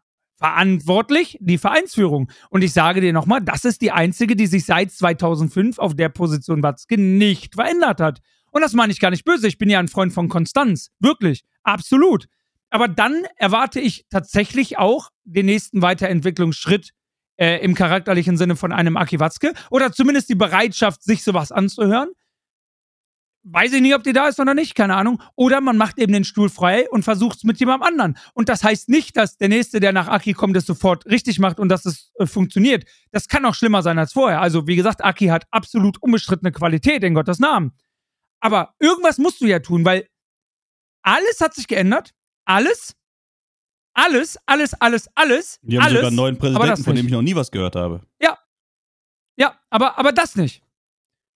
Verantwortlich die Vereinsführung. Und ich sage dir nochmal, das ist die einzige, die sich seit 2005 auf der Position Watzke nicht verändert hat. Und das meine ich gar nicht böse. Ich bin ja ein Freund von Konstanz. Wirklich. Absolut. Aber dann erwarte ich tatsächlich auch den nächsten Weiterentwicklungsschritt äh, im charakterlichen Sinne von einem Aki Watzke. Oder zumindest die Bereitschaft, sich sowas anzuhören. Weiß ich nicht, ob die da ist oder nicht, keine Ahnung. Oder man macht eben den Stuhl frei und versucht es mit jemandem anderen. Und das heißt nicht, dass der Nächste, der nach Aki kommt, es sofort richtig macht und dass es äh, funktioniert. Das kann auch schlimmer sein als vorher. Also, wie gesagt, Aki hat absolut unbestrittene Qualität, in Gottes Namen. Aber irgendwas musst du ja tun, weil alles hat sich geändert. Alles. Alles, alles, alles, alles. Die haben alles. sogar einen neuen Präsidenten, von dem ich noch nie was gehört habe. Ja, aber, aber das nicht.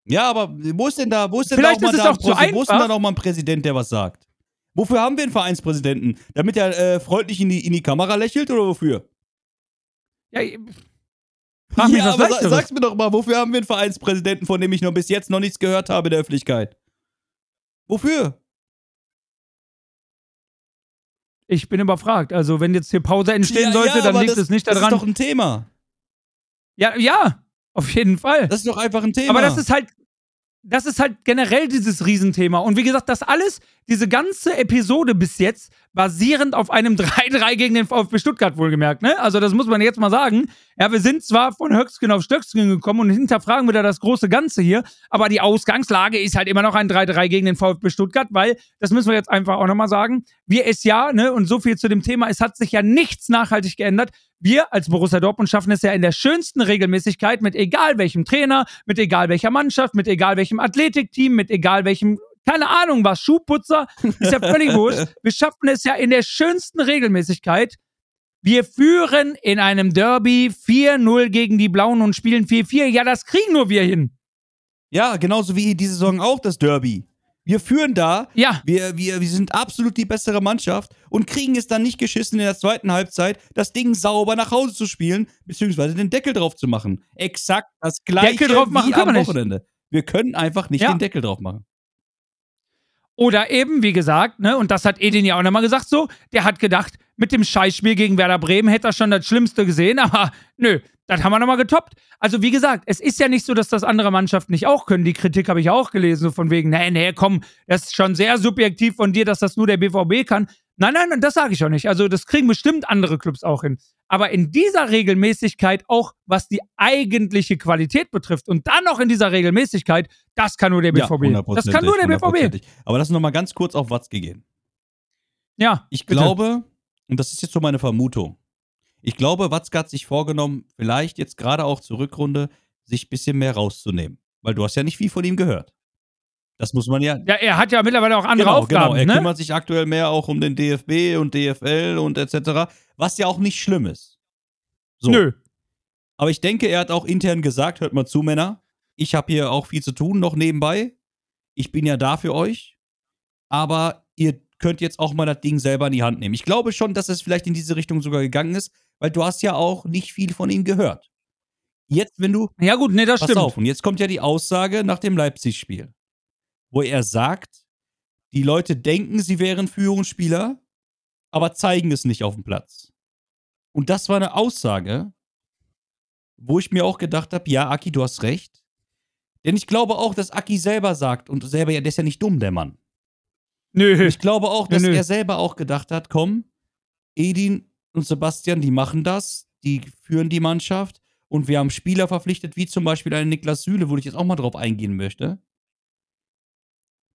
Ja, aber wo ist denn da, wo ist denn Vielleicht da auch mal ist es da auch ein zu Wo ist denn da noch mal ein Präsident, der was sagt? Wofür haben wir einen Vereinspräsidenten? Damit er äh, freundlich in die, in die Kamera lächelt oder wofür? Ja, ich- frag mich ja, was aber sa sag's mir doch mal, wofür haben wir einen Vereinspräsidenten, von dem ich noch bis jetzt noch nichts gehört habe in der Öffentlichkeit? Wofür? Ich bin überfragt. Also, wenn jetzt hier Pause entstehen Ja, sollte, ja, dann liegt das, es nicht Das daran. ist doch ein Thema. ja, ja, auf jeden Fall. Das ist doch einfach ein Thema. Aber das ist halt, das ist halt generell dieses Riesenthema. Und wie gesagt, das alles, diese ganze Episode bis jetzt, basierend auf einem 3-3 gegen den VfB Stuttgart wohlgemerkt, ne? Also das muss man jetzt mal sagen. Ja, wir sind zwar von Höchstgen auf Stöcksken gekommen und hinterfragen wieder das große Ganze hier, aber die Ausgangslage ist halt immer noch ein 3-3 gegen den VfB Stuttgart, weil, das müssen wir jetzt einfach auch nochmal sagen, wir es ja, ne, und so viel zu dem Thema, es hat sich ja nichts nachhaltig geändert. Wir als Borussia Dortmund schaffen es ja in der schönsten Regelmäßigkeit mit egal welchem Trainer, mit egal welcher Mannschaft, mit egal welchem Athletikteam, mit egal welchem, keine Ahnung was, Schuhputzer, ist ja völlig wurscht. Wir schaffen es ja in der schönsten Regelmäßigkeit. Wir führen in einem Derby 4-0 gegen die Blauen und spielen 4-4. Ja, das kriegen nur wir hin. ja, genauso wie diese Saison auch das Derby. Wir führen da, Ja, wir, wir, wir sind absolut die bessere Mannschaft und kriegen es dann nicht geschissen in der zweiten Halbzeit, das Ding sauber nach Hause zu spielen, beziehungsweise den Deckel drauf zu machen. Exakt das gleiche Deckel drauf machen wie am wir nicht. Wochenende. Wir können einfach nicht Ja. den Deckel drauf machen. Oder eben, wie gesagt, ne, und das hat Edin ja auch nochmal gesagt so, der hat gedacht, mit dem Scheißspiel gegen Werder Bremen hätte er schon das Schlimmste gesehen, aber nö, das haben wir nochmal getoppt. Also wie gesagt, es ist ja nicht so, dass das andere Mannschaften nicht auch können. Die Kritik habe ich auch gelesen, so von wegen, nee, nee, komm, das ist schon sehr subjektiv von dir, dass das nur der BVB kann. Nein, nein, das sage ich auch nicht. Also das kriegen bestimmt andere Clubs auch hin. Aber in dieser Regelmäßigkeit auch, was die eigentliche Qualität betrifft und dann noch in dieser Regelmäßigkeit, das kann nur der Ja, BVB. das kann nur der BVB. Aber lass uns noch mal ganz kurz auf Watzke gehen. Ja, Ich bitte. glaube, und das ist jetzt so meine Vermutung, ich glaube, Watzke hat sich vorgenommen, vielleicht jetzt gerade auch zur Rückrunde, sich ein bisschen mehr rauszunehmen. Weil du hast ja nicht viel von ihm gehört. Das muss man ja. Ja, er hat ja mittlerweile auch andere genau, Aufgaben. genau. Er ne? kümmert sich aktuell mehr auch um den DFB und DFL und etc. Was ja auch nicht schlimm ist. So. Nö. Aber ich denke, er hat auch intern gesagt, hört mal zu, Männer, ich habe hier auch viel zu tun noch nebenbei. Ich bin ja da für euch. Aber ihr könnt jetzt auch mal das Ding selber in die Hand nehmen. Ich glaube schon, dass es vielleicht in diese Richtung sogar gegangen ist, weil du hast ja auch nicht viel von ihm gehört. Jetzt, wenn du Ja, gut, nee, das Pass stimmt. auf, und jetzt kommt ja die Aussage nach dem Leipzig-Spiel, wo er sagt, die Leute denken, sie wären Führungsspieler, aber zeigen es nicht auf dem Platz. Und das war eine Aussage, wo ich mir auch gedacht habe, ja, Aki, du hast recht. Denn ich glaube auch, dass Aki selber sagt, und selber, ja, der ist ja nicht dumm, der Mann. Nö. Ich glaube auch, dass Nö, nö. er selber auch gedacht hat, komm, Edin und Sebastian, die machen das, die führen die Mannschaft und wir haben Spieler verpflichtet, wie zum Beispiel einen Niklas Süle, wo ich jetzt auch mal drauf eingehen möchte.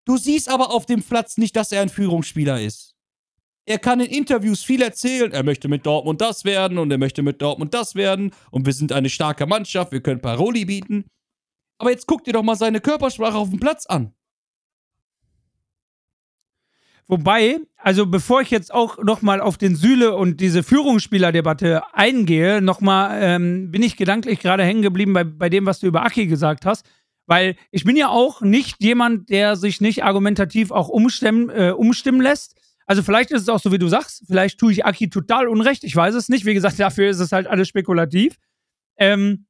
Du siehst aber auf dem Platz nicht, dass er ein Führungsspieler ist. Er kann in Interviews viel erzählen, er möchte mit Dortmund das werden und er möchte mit Dortmund das werden und wir sind eine starke Mannschaft, wir können Paroli bieten. Aber jetzt guck dir doch mal seine Körpersprache auf dem Platz an. Wobei, also bevor ich jetzt auch nochmal auf den Süle und diese Führungsspielerdebatte eingehe, nochmal ähm, bin ich gedanklich gerade hängen geblieben bei, bei dem, was du über Aki gesagt hast. Weil ich bin ja auch nicht jemand, der sich nicht argumentativ auch umstimmen, äh, umstimmen lässt. Also vielleicht ist es auch so, wie du sagst. Vielleicht tue ich Aki total unrecht. Ich weiß es nicht. Wie gesagt, dafür ist es halt alles spekulativ. Ähm,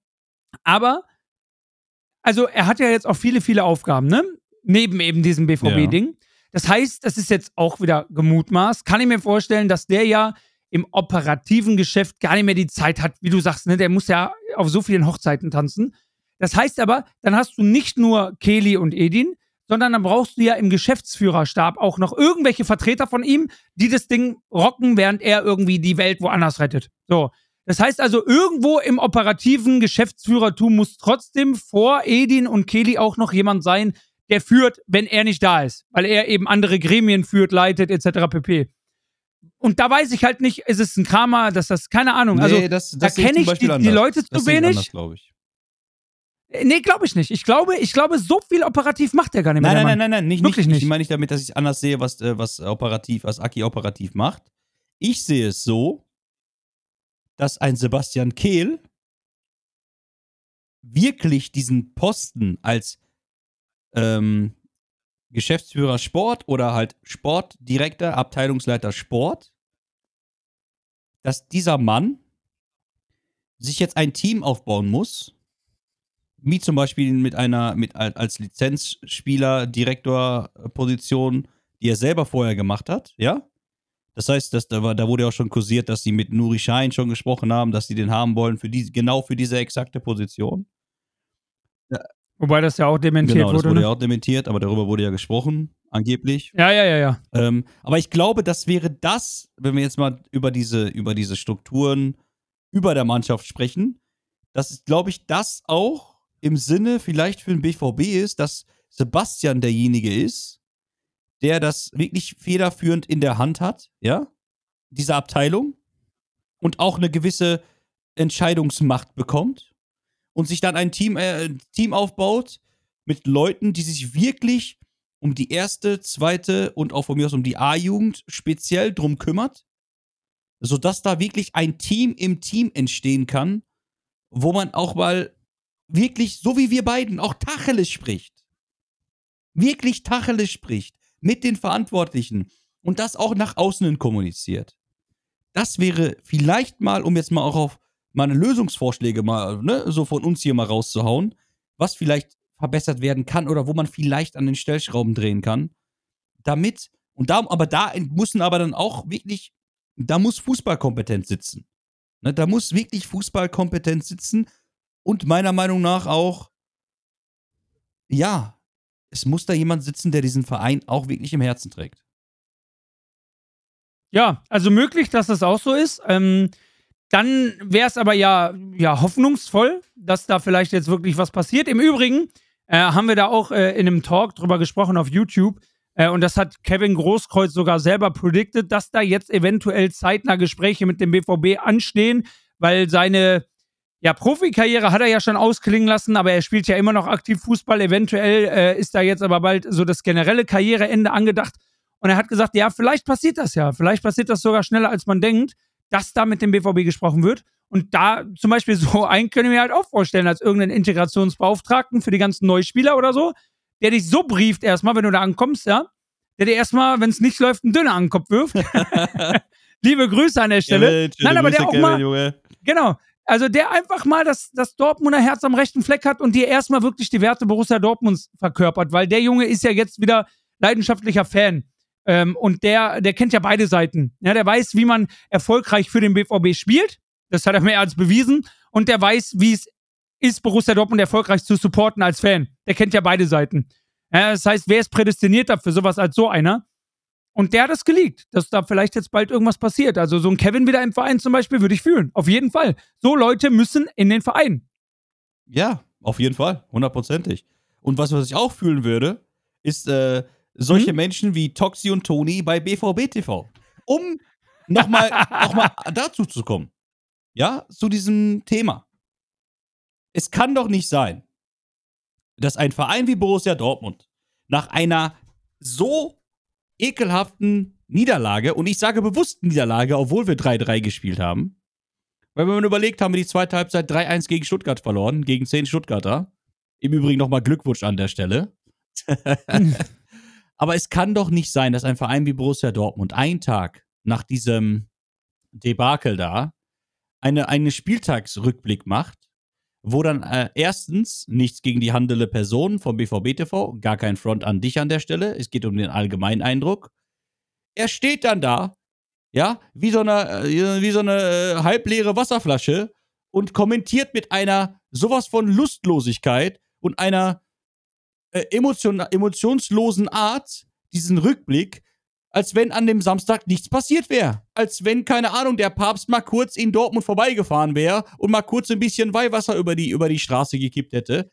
aber, also er hat ja jetzt auch viele, viele Aufgaben, ne? Neben eben diesem BVB-Ding. Das heißt, das ist jetzt auch wieder gemutmaßt. Kann ich mir vorstellen, dass der ja im operativen Geschäft gar nicht mehr die Zeit hat, wie du sagst, ne? Der muss ja auf so vielen Hochzeiten tanzen. Das heißt aber, dann hast du nicht nur Kelly und Edin, sondern dann brauchst du ja im Geschäftsführerstab auch noch irgendwelche Vertreter von ihm, die das Ding rocken, während er irgendwie die Welt woanders rettet. So. Das heißt also, irgendwo im operativen Geschäftsführertum muss trotzdem vor Edin und Kelly auch noch jemand sein, der führt, wenn er nicht da ist, weil er eben andere Gremien führt, leitet, etc. pp. Und da weiß ich halt nicht, ist es ein Kramer, dass das, keine Ahnung. Nee, also, das, da das ich kenne ich die, die. Leute zu wenig. glaube ich. Äh, Nee, glaube ich nicht. Ich glaube, ich glaube, so viel operativ macht er gar nicht mehr. Nein, nein, nein, nein, nein, nicht, Wirklich nicht. nicht. Ich meine nicht damit, dass ich anders sehe, was, äh, was operativ, was Aki operativ macht. Ich sehe es so, dass ein Sebastian Kehl wirklich diesen Posten als ähm, Geschäftsführer Sport oder halt Sportdirektor, Abteilungsleiter Sport, dass dieser Mann sich jetzt ein Team aufbauen muss, wie zum Beispiel mit einer, mit al- als Lizenzspieler, Direktor-Position, die er selber vorher gemacht hat, ja? Das heißt, dass, da, war, da wurde ja auch schon kursiert, dass sie mit Nuri Schein schon gesprochen haben, dass sie den haben wollen, für die, genau für diese exakte Position. Wobei das ja auch dementiert genau, das wurde. wurde ne? ja auch dementiert, aber darüber wurde ja gesprochen, angeblich. ja, ja, ja, ja. Ähm, aber ich glaube, das wäre das, wenn wir jetzt mal über diese, über diese Strukturen über der Mannschaft sprechen, das ist, glaube ich, das auch im Sinne vielleicht für den BVB ist, dass Sebastian derjenige ist, der das wirklich federführend in der Hand hat, ja, diese Abteilung und auch eine gewisse Entscheidungsmacht bekommt und sich dann ein Team, äh, Team aufbaut mit Leuten, die sich wirklich um die erste, zweite und auch von mir aus um die A-Jugend speziell drum kümmert, sodass da wirklich ein Team im Team entstehen kann, wo man auch mal wirklich, so wie wir beiden, auch Tacheles spricht. Wirklich Tacheles spricht mit den Verantwortlichen und das auch nach außen hin kommuniziert. Das wäre vielleicht mal, um jetzt mal auch auf meine Lösungsvorschläge mal, ne, so von uns hier mal rauszuhauen, was vielleicht verbessert werden kann oder wo man vielleicht an den Stellschrauben drehen kann, damit, und da, aber da müssen aber dann auch wirklich, da muss Fußballkompetenz sitzen. Ne, da muss wirklich Fußballkompetenz sitzen und meiner Meinung nach auch, ja, es muss da jemand sitzen, der diesen Verein auch wirklich im Herzen trägt. Ja, also möglich, dass das auch so ist. Ähm, dann wäre es aber ja, ja hoffnungsvoll, dass da vielleicht jetzt wirklich was passiert. Im Übrigen äh, haben wir da auch äh, in einem Talk drüber gesprochen auf YouTube. Äh, und das hat Kevin Großkreuz sogar selber predicted, dass da jetzt eventuell zeitnah Gespräche mit dem BVB anstehen, weil seine ja, Profikarriere hat er ja schon ausklingen lassen, aber er spielt ja immer noch aktiv Fußball. Eventuell äh, ist da jetzt aber bald so das generelle Karriereende angedacht. Und er hat gesagt, ja, vielleicht passiert das ja. Vielleicht passiert das sogar schneller, als man denkt, dass da mit dem BVB gesprochen wird. Und da zum Beispiel so einen können wir halt auch vorstellen, als irgendeinen Integrationsbeauftragten für die ganzen Neuspieler oder so, der dich so brieft erstmal, wenn du da ankommst, ja, der dir erstmal, wenn es nicht läuft, einen Döner an den Kopf wirft. Liebe Grüße an der Stelle. Nein, aber der auch mal, Junge. Genau. Also der einfach mal das, das Dortmunder Herz am rechten Fleck hat und dir erstmal wirklich die Werte Borussia Dortmunds verkörpert, weil der Junge ist ja jetzt wieder leidenschaftlicher Fan. Ähm, und der, der kennt ja beide Seiten. Ja, der weiß, wie man erfolgreich für den BVB spielt. Das hat er mehr als bewiesen. Und der weiß, wie es ist, Borussia Dortmund erfolgreich zu supporten als Fan. Der kennt ja beide Seiten. Ja, das heißt, wer ist prädestinierter für sowas als so einer? Und der hat es geleakt, dass da vielleicht jetzt bald irgendwas passiert. Also so ein Kevin wieder im Verein zum Beispiel würde ich fühlen. Auf jeden Fall. So Leute müssen in den Verein. Ja, auf jeden Fall, hundertprozentig. Und was, was ich auch fühlen würde, ist äh, solche Mhm. Menschen wie Toxi und Toni bei BVB TV. Um nochmal noch mal dazu zu kommen. Ja, zu diesem Thema. Es kann doch nicht sein, dass ein Verein wie Borussia Dortmund nach einer so ekelhaften Niederlage, und ich sage bewusst Niederlage, obwohl wir 3-3 gespielt haben. Weil wenn man überlegt, haben wir die zweite Halbzeit 3-1 gegen Stuttgart verloren, gegen 10 Stuttgarter. Im Übrigen nochmal Glückwunsch an der Stelle. Aber es kann doch nicht sein, dass ein Verein wie Borussia Dortmund einen Tag nach diesem Debakel da eine, eine Spieltagsrückblick macht, wo dann äh, erstens nichts gegen die handelnde Person vom BVB TV, gar kein Front an dich an der Stelle, es geht um den allgemeinen Eindruck. Er steht dann da, ja, wie so eine, äh, wie so eine äh, halbleere Wasserflasche und kommentiert mit einer sowas von Lustlosigkeit und einer äh, emotion emotionslosen Art diesen Rückblick, als wenn an dem Samstag nichts passiert wäre. Als wenn, keine Ahnung, der Papst mal kurz in Dortmund vorbeigefahren wäre und mal kurz ein bisschen Weihwasser über die, über die Straße gekippt hätte.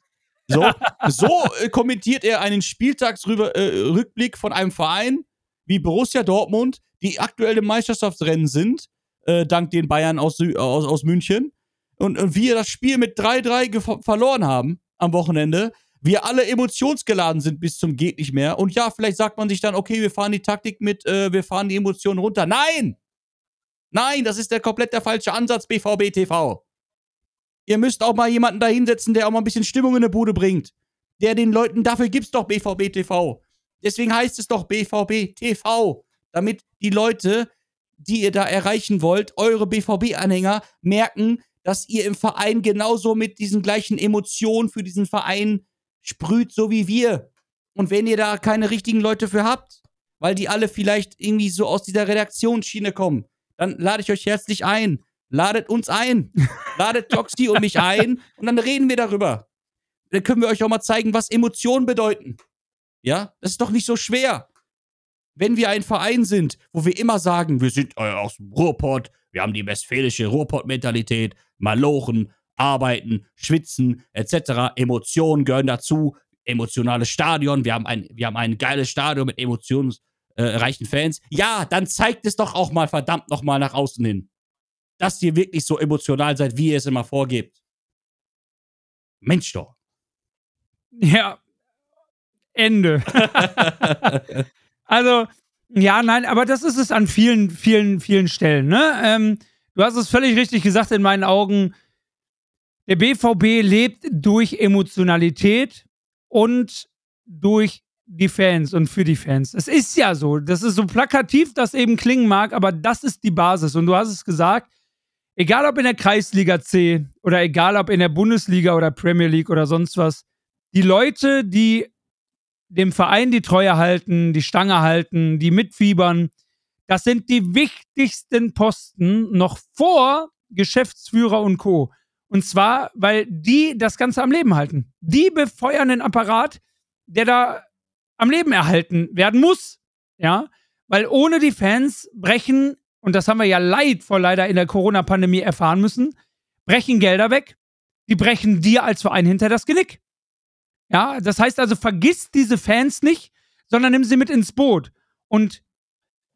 So, so äh, kommentiert er einen Spieltagsrückblick äh, von einem Verein wie Borussia Dortmund, die aktuell im Meisterschaftsrennen sind, äh, dank den Bayern aus, aus, aus München. Und, und wir das Spiel mit 3-3 verloren haben am Wochenende wir alle emotionsgeladen sind bis zum geht nicht mehr. Und ja, vielleicht sagt man sich dann, okay, wir fahren die Taktik mit, äh, wir fahren die Emotionen runter. Nein! Nein, das ist der komplett der falsche Ansatz, BVB TV. Ihr müsst auch mal jemanden da hinsetzen, der auch mal ein bisschen Stimmung in eine Bude bringt. Der den Leuten, dafür gibt's doch BVB TV. Deswegen heißt es doch BVB TV. Damit die Leute, die ihr da erreichen wollt, eure BVB-Anhänger, merken, dass ihr im Verein genauso mit diesen gleichen Emotionen für diesen Verein sprüht so wie wir. Und wenn ihr da keine richtigen Leute für habt, weil die alle vielleicht irgendwie so aus dieser Redaktionsschiene kommen, dann lade ich euch herzlich ein. Ladet uns ein. Ladet Toxi und mich ein und dann reden wir darüber. Dann können wir euch auch mal zeigen, was Emotionen bedeuten. Ja, das ist doch nicht so schwer. Wenn wir ein Verein sind, wo wir immer sagen, wir sind äh, aus dem Ruhrpott, wir haben die westfälische Ruhrpott-Mentalität, Malochen, arbeiten, schwitzen etc. Emotionen gehören dazu. Emotionales Stadion. Wir haben ein, wir haben ein geiles Stadion mit emotionsreichen Fans. Ja, dann zeigt es doch auch mal verdammt nochmal nach außen hin. Dass ihr wirklich so emotional seid, wie ihr es immer vorgebt. Mensch doch. Ja. Ende. also, ja, nein, aber das ist es an vielen, vielen, vielen Stellen. Ne? Ähm, du hast es völlig richtig gesagt in meinen Augen. Der BVB lebt durch Emotionalität und durch die Fans und für die Fans. Es ist ja so. Das ist so plakativ, das eben klingen mag, aber das ist die Basis. Und du hast es gesagt, egal ob in der Kreisliga C oder egal ob in der Bundesliga oder Premier League oder sonst was, die Leute, die dem Verein die Treue halten, die Stange halten, die mitfiebern, das sind die wichtigsten Posten noch vor Geschäftsführer und Co. Und zwar, weil die das Ganze am Leben halten. Die befeuern den Apparat, der da am Leben erhalten werden muss. Ja, weil ohne die Fans brechen, und das haben wir ja leidvoll leider in der Corona-Pandemie erfahren müssen, brechen Gelder weg. Die brechen dir als Verein hinter das Genick. Ja, das heißt also, vergiss diese Fans nicht, sondern nimm sie mit ins Boot. Und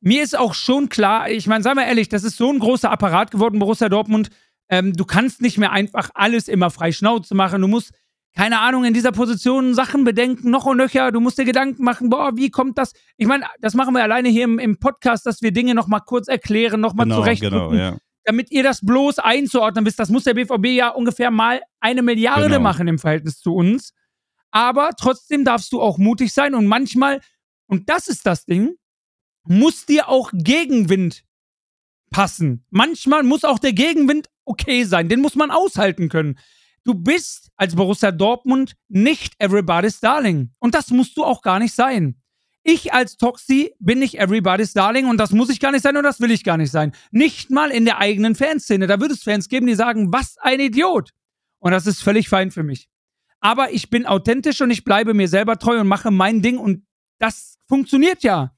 mir ist auch schon klar, ich meine, sagen wir ehrlich, das ist so ein großer Apparat geworden, Borussia Dortmund. Ähm, du kannst nicht mehr einfach alles immer frei Schnauze machen. Du musst, keine Ahnung, in dieser Position Sachen bedenken, noch und nöcher. Du musst dir Gedanken machen, boah, wie kommt das? Ich meine, das machen wir alleine hier im, im Podcast, dass wir Dinge nochmal kurz erklären, nochmal genau, zurechtdrücken. Genau, ja. Damit ihr das bloß einzuordnen wisst, das muss der BVB ja ungefähr mal eine Milliarde genau. machen im Verhältnis zu uns. Aber trotzdem darfst du auch mutig sein und manchmal, und das ist das Ding, muss dir auch Gegenwind passen. Manchmal muss auch der Gegenwind okay sein. Den muss man aushalten können. Du bist als Borussia Dortmund nicht everybody's Darling. Und das musst du auch gar nicht sein. Ich als Toxi bin nicht everybody's Darling und das muss ich gar nicht sein und das will ich gar nicht sein. Nicht mal in der eigenen Fanszene. Da würde es Fans geben, die sagen, was ein Idiot. Und das ist völlig fein für mich. Aber ich bin authentisch und ich bleibe mir selber treu und mache mein Ding und das funktioniert ja.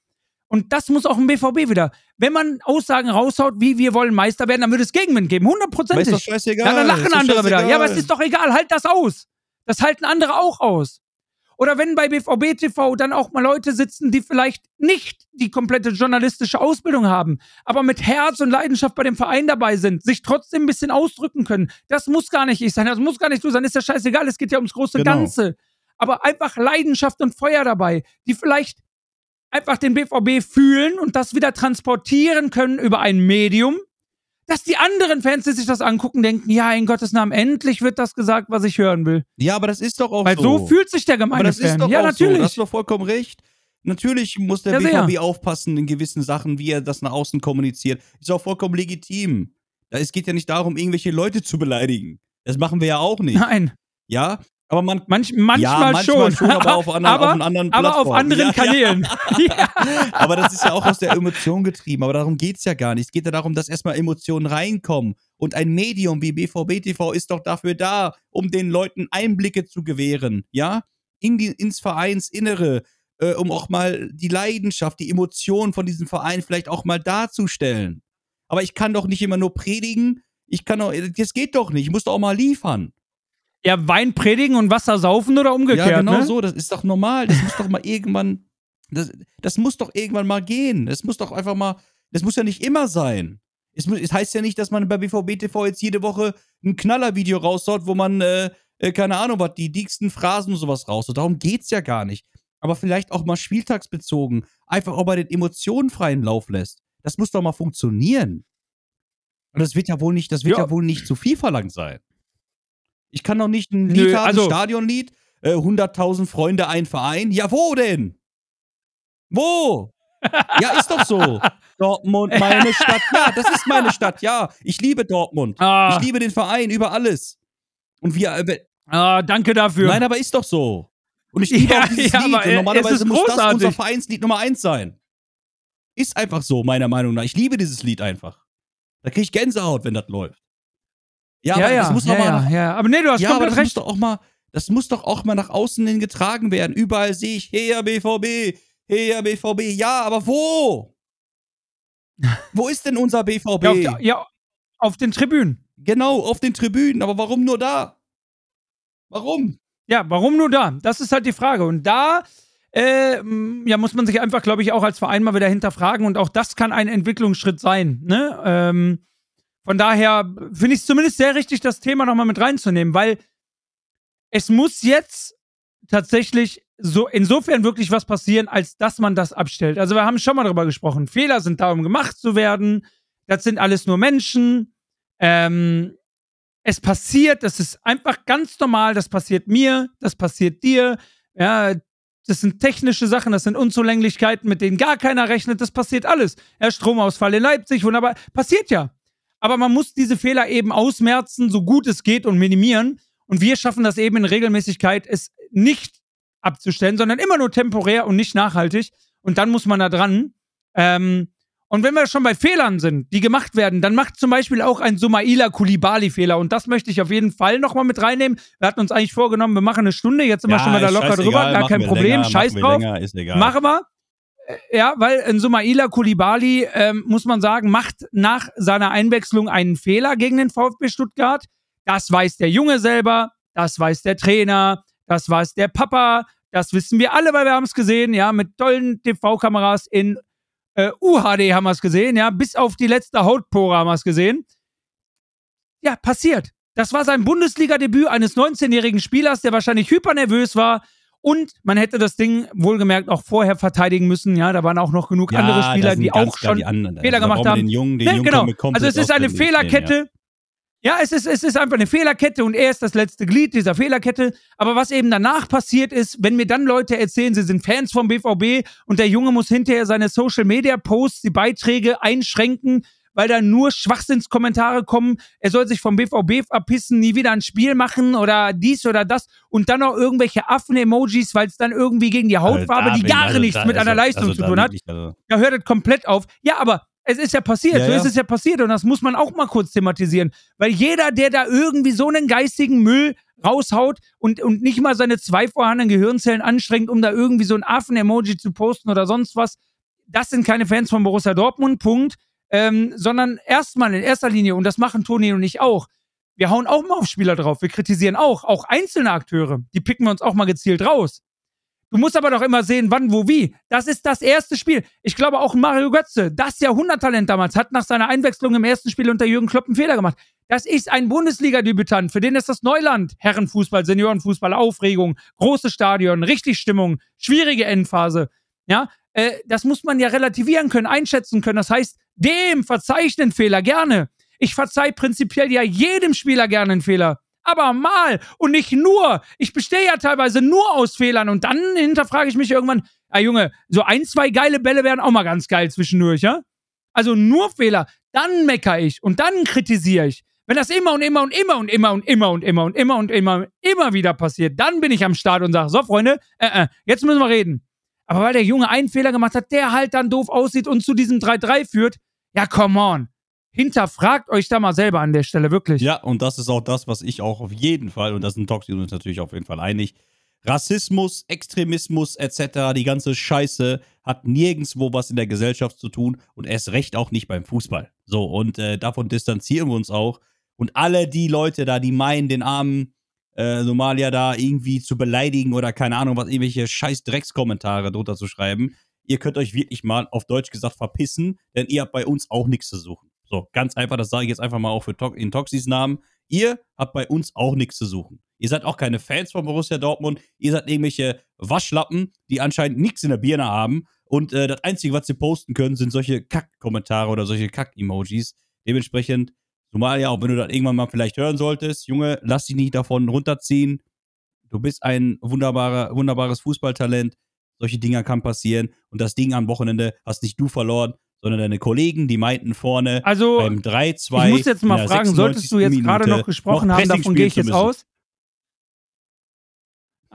Und das muss auch im BVB wieder. Wenn man Aussagen raushaut, wie wir wollen Meister werden, dann würde es Gegenwind geben. Hundertprozentig. Ist doch scheißegal. Ja, dann lachen andere wieder. Ja, aber es ist doch egal. Halt das aus. Das halten andere auch aus. Oder wenn bei BVB TV dann auch mal Leute sitzen, die vielleicht nicht die komplette journalistische Ausbildung haben, aber mit Herz und Leidenschaft bei dem Verein dabei sind, sich trotzdem ein bisschen ausdrücken können. Das muss gar nicht ich sein. Das muss gar nicht du sein. Ist ja scheißegal. Es geht ja ums große genau. Ganze. Aber einfach Leidenschaft und Feuer dabei, die vielleicht einfach den BVB fühlen und das wieder transportieren können über ein Medium, dass die anderen Fans, die sich das angucken, denken, ja, in Gottes Namen, endlich wird das gesagt, was ich hören will. Ja, aber das ist doch auch Weil so. so fühlt sich der gemeine aber das Fan. ist doch ja, auch natürlich. so. Du hast doch vollkommen recht. Natürlich muss der Ja. BVB aufpassen in gewissen Sachen, wie er das nach außen kommuniziert. Ist auch vollkommen legitim. Es geht ja nicht darum, irgendwelche Leute zu beleidigen. Das machen wir ja auch nicht. Nein, Ja, aber man. manch, manchmal, ja, manchmal schon, aber auf anderen, aber, auf anderen aber auf anderen Ja. Kanälen. Ja. Aber das ist ja auch aus der Emotion getrieben. Aber darum geht es ja gar nicht. Es geht ja darum, dass erstmal Emotionen reinkommen. Und ein Medium wie BVB TV ist doch dafür da, um den Leuten Einblicke zu gewähren. Ja? In die, ins Vereinsinnere. Äh, um auch mal die Leidenschaft, die Emotionen von diesem Verein vielleicht auch mal darzustellen. Aber ich kann doch nicht immer nur predigen. Ich kann doch, das geht doch nicht. Ich muss doch auch mal liefern. Ja, Wein predigen und Wasser saufen oder umgekehrt, Ja, genau ne? so. Das ist doch normal. Das muss doch mal irgendwann. Das, das muss doch irgendwann mal gehen. Das muss doch einfach mal. Das muss ja nicht immer sein. Es, es heißt ja nicht, dass man bei BVB TV jetzt jede Woche ein Knallervideo raushaut, wo man, äh, äh, keine Ahnung, was, die dicksten Phrasen und sowas raushaut. Darum geht's ja gar nicht. Aber vielleicht auch mal spieltagsbezogen. Einfach auch bei den Emotionen freien Lauf lässt. Das muss doch mal funktionieren. Und das wird ja wohl nicht, das wird ja, Ja. wohl nicht zu viel verlangt sein. Ich kann doch nicht ein Nö, Lied haben, also- ein Stadionlied, äh, 100.000 Freunde, ein Verein. Ja, wo denn? Wo? ja, ist doch so. Dortmund, meine Stadt. Ja, das ist meine Stadt. Ja, ich liebe Dortmund. Ah, Ich liebe den Verein über alles. Und wir. Äh, ah, danke dafür. nein, aber ist doch so. Und ich liebe Ja, auch dieses ja, Lied. aber, Und normalerweise muss das großartig. unser Vereinslied Nummer eins sein. Ist einfach so, meiner Meinung nach. Ich liebe dieses Lied einfach. Da kriege ich Gänsehaut, wenn das läuft. Ja, ja, aber ja, das muss ja, doch mal ja. Aber nee, du hast ja, aber das muss recht. doch auch mal, das muss doch auch mal nach außen hin getragen werden. Überall sehe ich, hey, BVB, hey, BVB. Ja, aber wo? wo ist denn unser BVB? Ja auf, ja, auf den Tribünen. genau, auf den Tribünen. Aber warum nur da? Warum? Ja, warum nur da? Das ist halt die Frage. Und da äh, ja, muss man sich einfach, glaube ich, auch als Verein mal wieder hinterfragen. Und auch das kann ein Entwicklungsschritt sein. Ne? Ähm, von daher finde ich es zumindest sehr richtig, das Thema nochmal mit reinzunehmen, weil es muss jetzt tatsächlich so insofern wirklich was passieren, als dass man das abstellt. Also wir haben schon mal darüber gesprochen. Fehler sind da, um gemacht zu werden. Das sind alles nur Menschen. Ähm, es passiert, das ist einfach ganz normal, das passiert mir, das passiert dir. Ja, das sind technische Sachen, das sind Unzulänglichkeiten, mit denen gar keiner rechnet, das passiert alles. Ja, Stromausfall in Leipzig, wunderbar, passiert ja. Aber man muss diese Fehler eben ausmerzen, so gut es geht und minimieren. Und wir schaffen das eben in Regelmäßigkeit, es nicht abzustellen, sondern immer nur temporär und nicht nachhaltig. Und dann muss man da dran. Ähm, und wenn wir schon bei Fehlern sind, die gemacht werden, dann macht zum Beispiel auch ein Sumaila Kulibali Fehler. Und das möchte ich auf jeden Fall nochmal mit reinnehmen. Wir hatten uns eigentlich vorgenommen, wir machen eine Stunde, jetzt sind wir schon mal da locker drüber, gar kein Problem, scheiß drauf. Länger, ist egal. Machen wir. Ja, weil ein Sumaila Kulibali, ähm, muss man sagen, macht nach seiner Einwechslung einen Fehler gegen den VfB Stuttgart. Das weiß der Junge selber, das weiß der Trainer, das weiß der Papa, das wissen wir alle, weil wir haben es gesehen, ja, mit tollen TV-Kameras in äh, UHD haben wir es gesehen, ja, bis auf die letzte Hautpore haben wir es gesehen. Ja, passiert. Das war sein Bundesliga-Debüt eines 19-jährigen Spielers, der wahrscheinlich hypernervös war. Und man hätte das Ding wohlgemerkt auch vorher verteidigen müssen. Ja, da waren auch noch genug ja, andere Spieler, die auch schon die anderen. Fehler Also gemacht haben. Den Jungen, den Ne, Jungen genau. Also es ist eine Fehlerkette. Ja, es ist, es ist einfach eine Fehlerkette und er ist das letzte Glied dieser Fehlerkette. Aber was eben danach passiert ist, wenn mir dann Leute erzählen, sie sind Fans vom BVB und der Junge muss hinterher seine Social Media Posts, die Beiträge einschränken, weil da nur Schwachsinnskommentare kommen, er soll sich vom BVB verpissen, nie wieder ein Spiel machen oder dies oder das und dann noch irgendwelche Affen-Emojis, weil es dann irgendwie gegen die Hautfarbe, Also die gar bin- nichts also mit einer also- Leistung also zu tun hat also- da hört es komplett auf. Ja, aber es ist ja passiert, Ja, so ja. ist es ja passiert und das muss man auch mal kurz thematisieren. Weil jeder, der da irgendwie so einen geistigen Müll raushaut und, und nicht mal seine zwei vorhandenen Gehirnzellen anstrengt, um da irgendwie so ein Affen-Emoji zu posten oder sonst was, das sind keine Fans von Borussia Dortmund, Punkt. Ähm, sondern erstmal in erster Linie, und das machen Toni und ich auch, wir hauen auch mal auf Spieler drauf, wir kritisieren auch, auch einzelne Akteure, die picken wir uns auch mal gezielt raus. Du musst aber doch immer sehen, wann, wo, wie. Das ist das erste Spiel. Ich glaube auch Mario Götze, das Jahrhunderttalent damals, hat nach seiner Einwechslung im ersten Spiel unter Jürgen Klopp einen Fehler gemacht. Das ist ein Bundesliga-Debütant, für den ist das Neuland. Herrenfußball, Seniorenfußball, Aufregung, große Stadion, richtig Stimmung, schwierige Endphase. Ja, äh, das muss man ja relativieren können, einschätzen können. Das heißt, dem verzeichnen Fehler gerne. Ich verzeih prinzipiell ja jedem Spieler gerne einen Fehler. Aber mal und nicht nur. Ich bestehe ja teilweise nur aus Fehlern und dann hinterfrage ich mich irgendwann, ah Junge, so ein, zwei geile Bälle wären auch mal ganz geil zwischendurch, ja? Also nur Fehler, dann mecker ich und dann kritisiere ich. Wenn das immer und immer und immer und immer und immer und immer und immer und immer immer wieder passiert, dann bin ich am Start und sage, so Freunde, äh, äh, jetzt müssen wir reden. Aber weil der Junge einen Fehler gemacht hat, der halt dann doof aussieht und zu diesem 3-3 führt, ja, come on. Hinterfragt euch da mal selber an der Stelle, wirklich. Ja, und das ist auch das, was ich auch auf jeden Fall, und das sind Toxi uns natürlich auf jeden Fall einig, Rassismus, Extremismus etc., die ganze Scheiße hat nirgendwo was in der Gesellschaft zu tun und erst recht auch nicht beim Fußball. So, und äh, davon distanzieren wir uns auch. Und alle die Leute da, die meinen, den armen äh, Somalia da irgendwie zu beleidigen oder keine Ahnung, was irgendwelche scheiß Dreckskommentare drunter zu schreiben, ihr könnt euch wirklich mal auf Deutsch gesagt verpissen, denn ihr habt bei uns auch nichts zu suchen. So, ganz einfach, das sage ich jetzt einfach mal auch für to in Toxis Namen. Ihr habt bei uns auch nichts zu suchen. Ihr seid auch keine Fans von Borussia Dortmund. Ihr seid irgendwelche Waschlappen, die anscheinend nichts in der Birne haben. Und äh, das Einzige, was sie posten können, sind solche Kack-Kommentare oder solche Kack-Emojis. Dementsprechend, zumal ja auch, wenn du das irgendwann mal vielleicht hören solltest, Junge, lass dich nicht davon runterziehen. Du bist ein wunderbarer, wunderbares Fußballtalent. Solche Dinger kann passieren. Und das Ding am Wochenende hast nicht du verloren, sondern deine Kollegen, die meinten vorne Also, beim 3-2. ich muss jetzt mal fragen, solltest du jetzt 96. gerade noch gesprochen noch haben, davon gehe ich jetzt aus?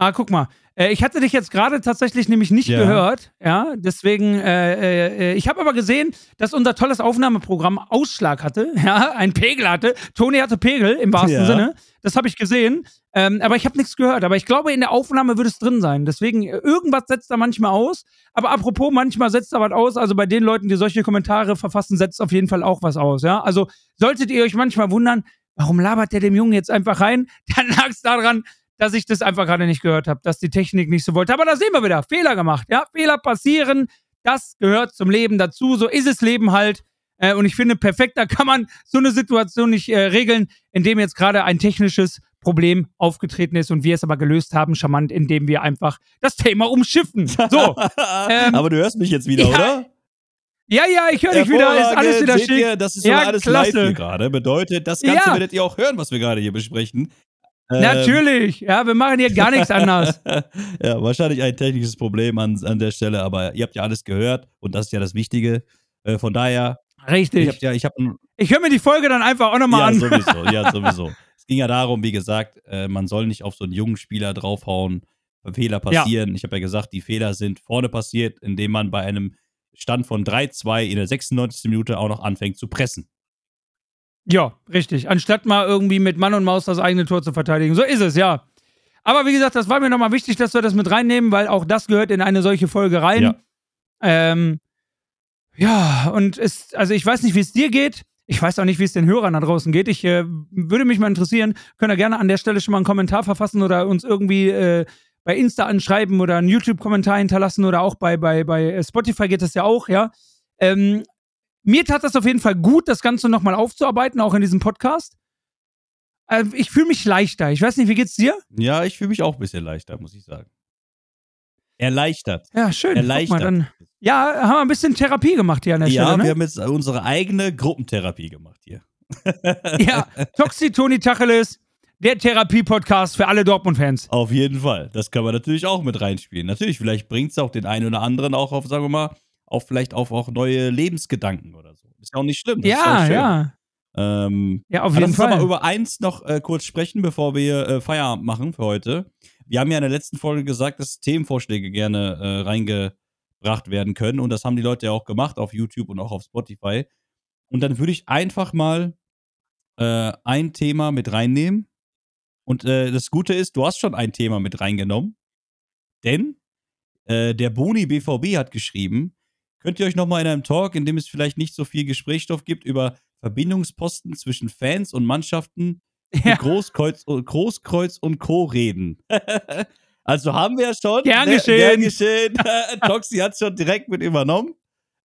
Ah, guck mal. Äh, ich hatte dich jetzt gerade tatsächlich nämlich nicht Ja. gehört, ja, deswegen, äh, äh, ich habe aber gesehen, dass unser tolles Aufnahmeprogramm Ausschlag hatte, ja, ein Pegel hatte. Toni hatte Pegel im wahrsten Ja. Sinne, das habe ich gesehen, ähm, aber ich habe nichts gehört. Aber ich glaube, in der Aufnahme würde es drin sein. Deswegen, äh, irgendwas setzt da manchmal aus. Aber apropos, manchmal setzt da was aus. Also bei den Leuten, die solche Kommentare verfassen, setzt auf jeden Fall auch was aus, ja. Also solltet ihr euch manchmal wundern, warum labert der dem Jungen jetzt einfach rein? Dann lag es daran, dass ich das einfach gerade nicht gehört habe, dass die Technik nicht so wollte. Aber da sehen wir wieder, Fehler gemacht, ja, Fehler passieren, das gehört zum Leben dazu, so ist es Leben halt. Äh, und ich finde, perfekter kann man so eine Situation nicht äh, regeln, indem jetzt gerade ein technisches Problem aufgetreten ist und wir es aber gelöst haben, charmant, indem wir einfach das Thema umschiffen. So, ähm, Aber du hörst mich jetzt wieder, ja, oder? ja, ja, ich höre dich wieder, ist alles wieder Seht schick. Ihr, das ist Ja, alles live klasse. hier gerade. Bedeutet, das Ganze Ja. werdet ihr auch hören, was wir gerade hier besprechen. Ähm, Natürlich, ja, wir machen hier gar nichts anders. ja, wahrscheinlich ein technisches Problem an, an der Stelle, aber ihr habt ja alles gehört und das ist ja das Wichtige. Äh, von daher, ich Richtig. hab ja, ich habe Ich höre mir die Folge dann einfach auch nochmal ja, an. sowieso, ja, sowieso. Es ging ja darum, wie gesagt, äh, man soll nicht auf so einen jungen Spieler draufhauen, Fehler Ja. passieren. Ich habe ja gesagt, die Fehler sind vorne passiert, indem man bei einem Stand von 3-2 in der 96. Minute auch noch anfängt zu pressen. Ja, richtig. Anstatt mal irgendwie mit Mann und Maus das eigene Tor zu verteidigen. So ist es, ja. Aber wie gesagt, das war mir nochmal wichtig, dass wir das mit reinnehmen, weil auch das gehört in eine solche Folge rein. Ja. Ähm, ja, und es, also ich weiß nicht, wie es dir geht. Ich weiß auch nicht, wie es den Hörern da draußen geht. Ich äh, würde mich mal interessieren, könnt ihr gerne an der Stelle schon mal einen Kommentar verfassen oder uns irgendwie äh, bei Insta anschreiben oder einen YouTube-Kommentar hinterlassen oder auch bei, bei, bei Spotify geht das ja auch, ja. Ähm, mir tat das auf jeden Fall gut, das Ganze nochmal aufzuarbeiten, auch in diesem Podcast. Äh, ich fühle mich leichter. Ich weiß nicht, wie geht's dir? Ja, ich fühle mich auch ein bisschen leichter, muss ich sagen. Erleichtert. Ja, schön. Erleichtert. mal, dann, ja, haben wir ein bisschen Therapie gemacht hier an der ja, Stelle, wir ne? haben jetzt unsere eigene Gruppentherapie gemacht hier. Ja, Toxi Toni Tacheles, der Therapie-Podcast für alle Dortmund-Fans. Auf jeden Fall. Das kann man natürlich auch mit reinspielen. Natürlich, vielleicht bringt es auch den einen oder anderen auch auf, sagen wir mal, auf vielleicht auf auch neue Lebensgedanken oder so. Ist ja auch nicht schlimm. Ja, ja. Ähm, Ja, auf jeden lass uns aber Fall. über eins noch äh, kurz sprechen, bevor wir äh, Feierabend machen für heute. Wir haben ja in der letzten Folge gesagt, dass Themenvorschläge gerne äh, reingebracht werden können. Und das haben die Leute ja auch gemacht auf YouTube und auch auf Spotify. Und dann würde ich einfach mal äh, ein Thema mit reinnehmen. Und äh, das Gute ist, du hast schon ein Thema mit reingenommen. Denn äh, der Boni BVB hat geschrieben, könnt ihr euch nochmal in einem Talk, in dem es vielleicht nicht so viel Gesprächsstoff gibt, über Verbindungsposten zwischen Fans und Mannschaften Ja. Großkreuz, Großkreuz und Co. reden. also haben wir ja schon. Gern Ne, geschehen. Gern geschehen. Toxi hat es schon direkt mit übernommen.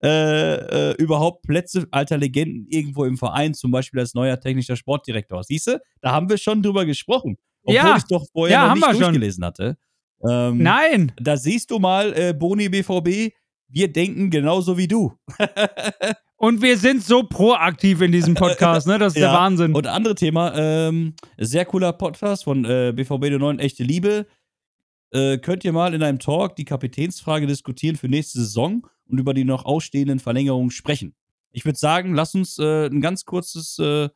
Äh, äh, überhaupt Plätze alter Legenden irgendwo im Verein, zum Beispiel als neuer technischer Sportdirektor. Siehst du, da haben wir schon drüber gesprochen. Obwohl Ja. ich doch vorher Ja, noch haben nicht wir schon. durchgelesen hatte. Ähm, Nein. da siehst du mal, äh, Boni BVB, wir denken genauso wie du. Und wir sind so proaktiv in diesem Podcast, ne? Das ist Ja. der Wahnsinn. Und andere Thema, ähm, sehr cooler Podcast von äh, BVB 09, Echte Liebe. Äh, könnt ihr mal in einem Talk die Kapitänsfrage diskutieren für nächste Saison und über die noch ausstehenden Verlängerungen sprechen? Ich würde sagen, lass uns äh, ein ganz kurzes, äh,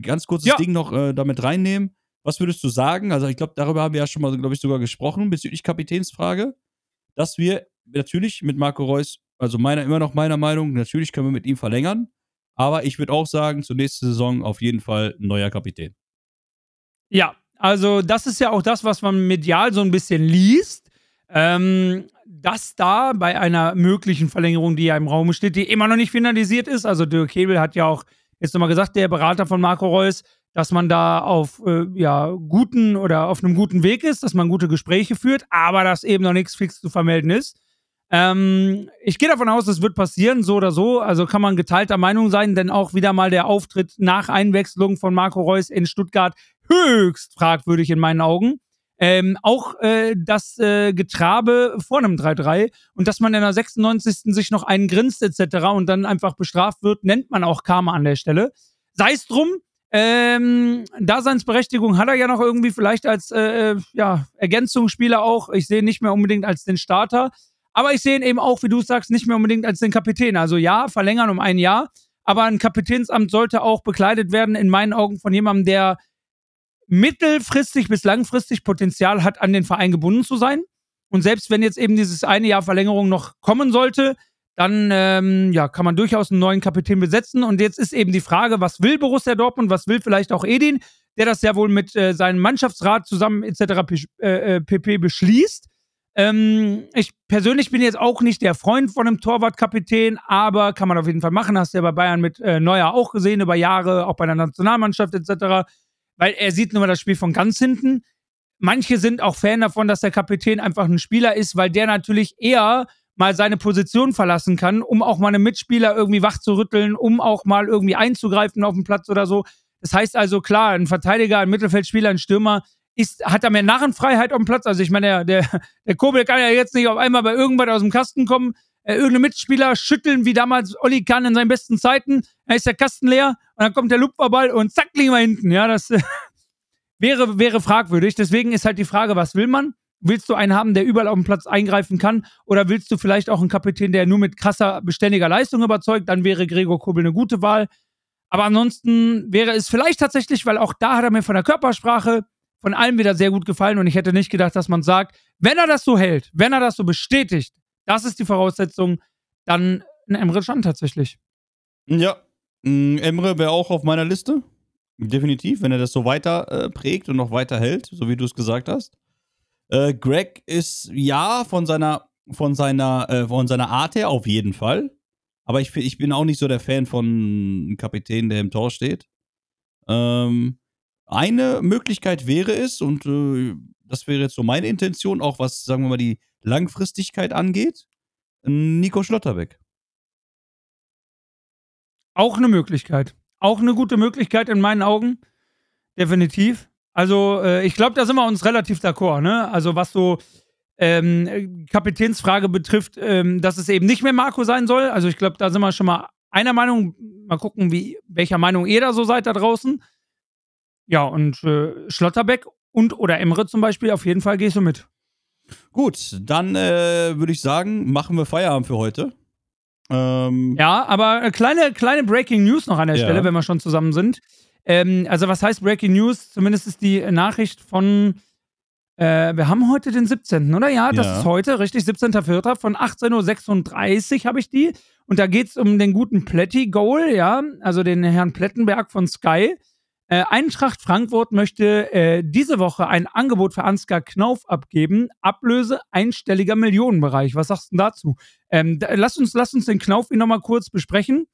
ganz kurzes Ja. Ding noch äh, damit reinnehmen. Was würdest du sagen? Also, ich glaube, darüber haben wir ja schon mal, glaube ich, sogar gesprochen bezüglich Kapitänsfrage, dass wir natürlich mit Marco Reus, also meiner, immer noch meiner Meinung, natürlich können wir mit ihm verlängern. Aber ich würde auch sagen, zur nächsten Saison auf jeden Fall ein neuer Kapitän. Ja, also das ist ja auch das, was man medial so ein bisschen liest. Ähm, dass da bei einer möglichen Verlängerung, die ja im Raum steht, die immer noch nicht finalisiert ist, also Dirk Hebel hat ja auch jetzt nochmal gesagt, der Berater von Marco Reus, dass man da auf äh, ja, guten oder auf einem guten Weg ist, dass man gute Gespräche führt, aber dass eben noch nichts fix zu vermelden ist. Ähm, ich gehe davon aus, es wird passieren, so oder so. Also kann man geteilter Meinung sein, denn auch wieder mal der Auftritt nach Einwechslung von Marco Reus in Stuttgart höchst fragwürdig in meinen Augen. Ähm, auch äh, das äh, Getrabe vor einem 3-3 und dass man in der 96. sich noch einen grinst etc. und dann einfach bestraft wird, nennt man auch Karma an der Stelle. Sei es drum, ähm, Daseinsberechtigung hat er ja noch irgendwie vielleicht als äh, ja, Ergänzungsspieler auch. Ich sehe nicht mehr unbedingt als den Starter, aber ich sehe ihn eben auch, wie du sagst, nicht mehr unbedingt als den Kapitän. Also ja, verlängern um ein Jahr, aber ein Kapitänsamt sollte auch bekleidet werden, in meinen Augen, von jemandem, der mittelfristig bis langfristig Potenzial hat, an den Verein gebunden zu sein. Und selbst wenn jetzt eben dieses eine Jahr Verlängerung noch kommen sollte, dann ähm, ja, kann man durchaus einen neuen Kapitän besetzen. Und jetzt ist eben die Frage, was will Borussia Dortmund, was will vielleicht auch Edin, der das ja wohl mit äh, seinem Mannschaftsrat zusammen etc. Äh, äh, pp beschließt. Ähm, ich persönlich bin jetzt auch nicht der Freund von einem Torwartkapitän, aber kann man auf jeden Fall machen. Hast du ja bei Bayern mit äh, Neuer auch gesehen, über Jahre, auch bei der Nationalmannschaft etc. Weil er sieht nur mal das Spiel von ganz hinten. Manche sind auch Fan davon, dass der Kapitän einfach ein Spieler ist, weil der natürlich eher mal seine Position verlassen kann, um auch mal einen Mitspieler irgendwie wach zu rütteln, um auch mal irgendwie einzugreifen auf dem Platz oder so. Das heißt also, klar, ein Verteidiger, ein Mittelfeldspieler, ein Stürmer ist, hat da mehr Narrenfreiheit auf dem Platz. Also ich meine, der, der, der Kobel kann ja jetzt nicht auf einmal bei irgendwas aus dem Kasten kommen, äh, irgendeine Mitspieler schütteln, wie damals Olli Kahn in seinen besten Zeiten. Da ist der Kasten leer und dann kommt der Lupferball und zack, liegen wir hinten. Ja, das äh, wäre, wäre fragwürdig. Deswegen ist halt die Frage, was will man? Willst du einen haben, der überall auf dem Platz eingreifen kann? Oder willst du vielleicht auch einen Kapitän, der nur mit krasser, beständiger Leistung überzeugt? Dann wäre Gregor Kobel eine gute Wahl. Aber ansonsten wäre es vielleicht tatsächlich, weil auch da hat er mir von der Körpersprache von allem wieder sehr gut gefallen und ich hätte nicht gedacht, dass man sagt, wenn er das so hält, wenn er das so bestätigt, das ist die Voraussetzung, dann ein Emre Can tatsächlich. Ja, Emre wäre auch auf meiner Liste. Definitiv, wenn er das so weiter äh, prägt und noch weiter hält, so wie du es gesagt hast. Äh, Greg ist ja von seiner, von seiner, äh, von seiner Art her auf jeden Fall. Aber ich, ich bin auch nicht so der Fan von einem Kapitän, der im Tor steht. Ähm, eine Möglichkeit wäre es, und äh, das wäre jetzt so meine Intention, auch was, sagen wir mal, die Langfristigkeit angeht, Nico Schlotterbeck. Auch eine Möglichkeit. Auch eine gute Möglichkeit in meinen Augen. Definitiv. Also, äh, ich glaube, da sind wir uns relativ d'accord, ne? Also, was so ähm, äh, Kapitänsfrage betrifft, ähm, dass es eben nicht mehr Marco sein soll. Also, ich glaube, da sind wir schon mal einer Meinung. Mal gucken, wie, welcher Meinung ihr da so seid da draußen. Ja, und äh, Schlotterbeck und oder Emre zum Beispiel, auf jeden Fall gehst du mit. Gut, dann äh, würde ich sagen, machen wir Feierabend für heute. Ähm, Ja, aber äh, kleine, kleine Breaking News noch an der Ja. Stelle, wenn wir schon zusammen sind. Ähm, also, was heißt Breaking News? Zumindest ist die Nachricht von. Äh, wir haben heute den 17., oder? Ja, das Ja. ist heute, richtig, 17.04. Von 18.36 Uhr habe ich die. Und da geht es um den guten Plätti Goal, ja, also den Herrn Plettenberg von Sky. Äh, Eintracht Frankfurt möchte äh, diese Woche ein Angebot für Ansgar Knauf abgeben. Ablöse einstelliger Millionenbereich. Was sagst du dazu? Ähm, da, lass, uns, lass uns den Knauf ihn nochmal kurz besprechen.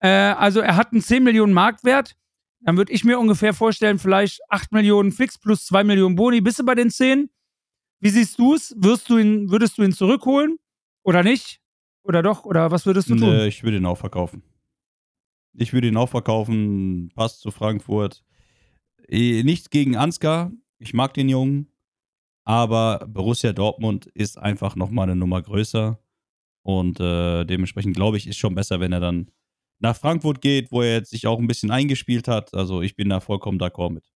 Äh, also, er hat einen 10 Millionen Marktwert. Dann würde ich mir ungefähr vorstellen, vielleicht 8 Millionen fix plus 2 Millionen Boni. Bist du bei den 10? Wie siehst du es? Wirst du ihn, würdest du ihn zurückholen? Oder nicht? Oder doch? Oder was würdest du tun? Nee, ich würde ihn auch verkaufen. Ich würde ihn auch verkaufen. Passt zu Frankfurt. Eh, Nichts gegen Ansgar. Ich mag den Jungen. Aber Borussia Dortmund ist einfach nochmal eine Nummer größer. Und äh, dementsprechend glaube ich, ist schon besser, wenn er dann nach Frankfurt geht, wo er jetzt sich auch ein bisschen eingespielt hat. Also ich bin da vollkommen d'accord mit.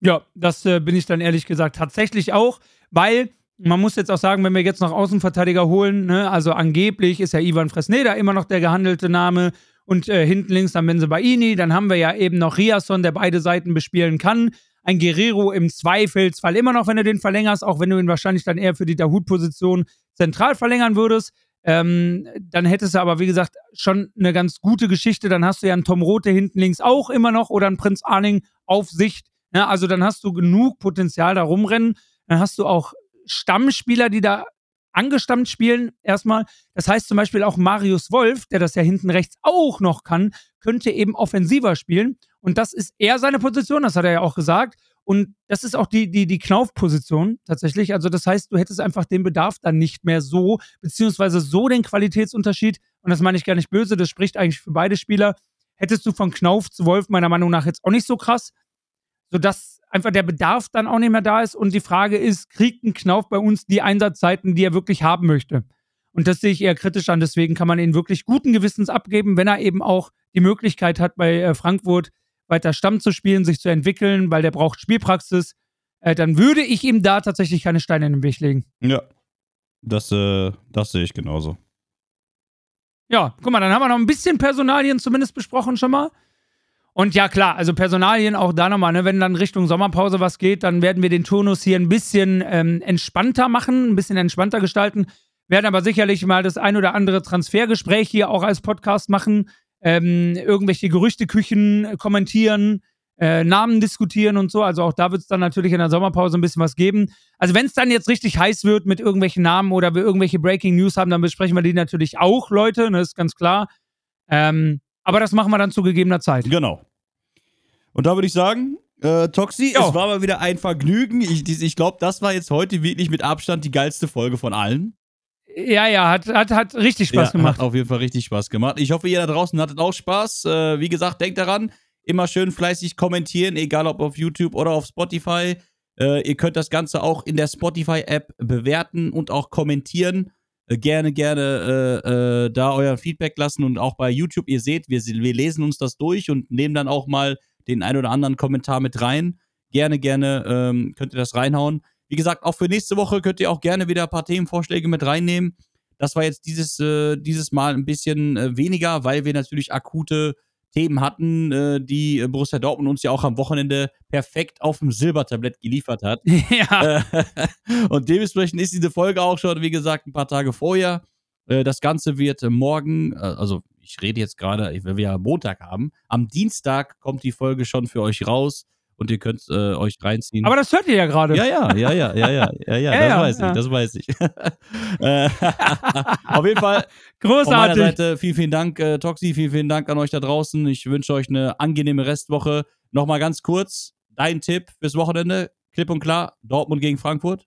Ja, das äh, bin ich dann ehrlich gesagt tatsächlich auch, weil man muss jetzt auch sagen, wenn wir jetzt noch Außenverteidiger holen, ne, also angeblich ist ja Ivan Fresneda immer noch der gehandelte Name und äh, hinten links dann Benzebaini, dann haben wir ja eben noch Riasson, der beide Seiten bespielen kann. Ein Guerrero im Zweifelsfall immer noch, wenn du den verlängerst, auch wenn du ihn wahrscheinlich dann eher für die Dahut-Position zentral verlängern würdest. Ähm, dann hättest du aber, wie gesagt, schon eine ganz gute Geschichte. Dann hast du ja einen Tom Rote hinten links auch immer noch oder einen Prinz Arning auf Sicht. Ja, also dann hast du genug Potenzial da rumrennen. Dann hast du auch Stammspieler, die da angestammt spielen, erstmal. Das heißt zum Beispiel auch Marius Wolf, der das ja hinten rechts auch noch kann, könnte eben offensiver spielen. Und das ist eher seine Position, das hat er ja auch gesagt. Und das ist auch die, die, die Knaufposition tatsächlich. Also, das heißt, du hättest einfach den Bedarf dann nicht mehr so, beziehungsweise so den Qualitätsunterschied. Und das meine ich gar nicht böse, das spricht eigentlich für beide Spieler. Hättest du von Knauf zu Wolf meiner Meinung nach jetzt auch nicht so krass, sodass einfach der Bedarf dann auch nicht mehr da ist. Und die Frage ist, kriegt ein Knauf bei uns die Einsatzzeiten, die er wirklich haben möchte? Und das sehe ich eher kritisch an. Deswegen kann man ihn wirklich guten Gewissens abgeben, wenn er eben auch die Möglichkeit hat, bei äh, Frankfurt weiter Stamm zu spielen, sich zu entwickeln, weil der braucht Spielpraxis. Äh, dann würde ich ihm da tatsächlich keine Steine in den Weg legen. Ja, das, äh, das sehe ich genauso. Ja, guck mal, dann haben wir noch ein bisschen Personalien zumindest besprochen schon mal. Und ja, klar, also Personalien auch da nochmal, ne, wenn dann Richtung Sommerpause was geht, dann werden wir den Turnus hier ein bisschen ähm, entspannter machen, ein bisschen entspannter gestalten. Werden aber sicherlich mal das ein oder andere Transfergespräch hier auch als Podcast machen, ähm, irgendwelche Gerüchteküchen kommentieren, äh, Namen diskutieren und so. Also auch da wird es dann natürlich in der Sommerpause ein bisschen was geben. Also wenn es dann jetzt richtig heiß wird mit irgendwelchen Namen oder wir irgendwelche Breaking News haben, dann besprechen wir die natürlich auch, Leute, ne, ist ganz klar. Ähm, aber das machen wir dann zu gegebener Zeit. Genau. Und da würde ich sagen, äh, Toxi, jo. es war mal wieder ein Vergnügen. Ich, ich glaube, das war jetzt heute wirklich mit Abstand die geilste Folge von allen. Ja, ja, hat, hat, hat richtig Spaß ja, gemacht. Hat auf jeden Fall richtig Spaß gemacht. Ich hoffe, ihr da draußen hattet auch Spaß. Äh, wie gesagt, denkt daran, immer schön fleißig kommentieren, egal ob auf YouTube oder auf Spotify. Äh, ihr könnt das Ganze auch in der Spotify-App bewerten und auch kommentieren. Äh, gerne, gerne äh, äh, da euer Feedback lassen und auch bei YouTube, ihr seht, wir, wir lesen uns das durch und nehmen dann auch mal den ein oder anderen Kommentar mit rein. Gerne, gerne ähm, könnt ihr das reinhauen. Wie gesagt, auch für nächste Woche könnt ihr auch gerne wieder ein paar Themenvorschläge mit reinnehmen. Das war jetzt dieses, äh, dieses Mal ein bisschen äh, weniger, weil wir natürlich akute Themen hatten, äh, die äh, Borussia Dortmund uns ja auch am Wochenende perfekt auf dem Silbertablett geliefert hat. Ja. Äh, und dementsprechend ist diese Folge auch schon, wie gesagt, ein paar Tage vorher. Äh, das Ganze wird morgen, äh, also ich rede jetzt gerade, wenn wir ja Montag haben, am Dienstag kommt die Folge schon für euch raus und ihr könnt äh, euch reinziehen. Aber das hört ihr ja gerade. Ja, ja, ja, ja, ja, ja, ja, ja, das ja, weiß ja. ich, das weiß ich. Äh, auf jeden Fall. Großartig. Von meiner Seite vielen, vielen Dank, äh, Toxi, vielen, vielen Dank an euch da draußen. Ich wünsche euch eine angenehme Restwoche. Nochmal ganz kurz, dein Tipp fürs Wochenende, klipp und klar, Dortmund gegen Frankfurt.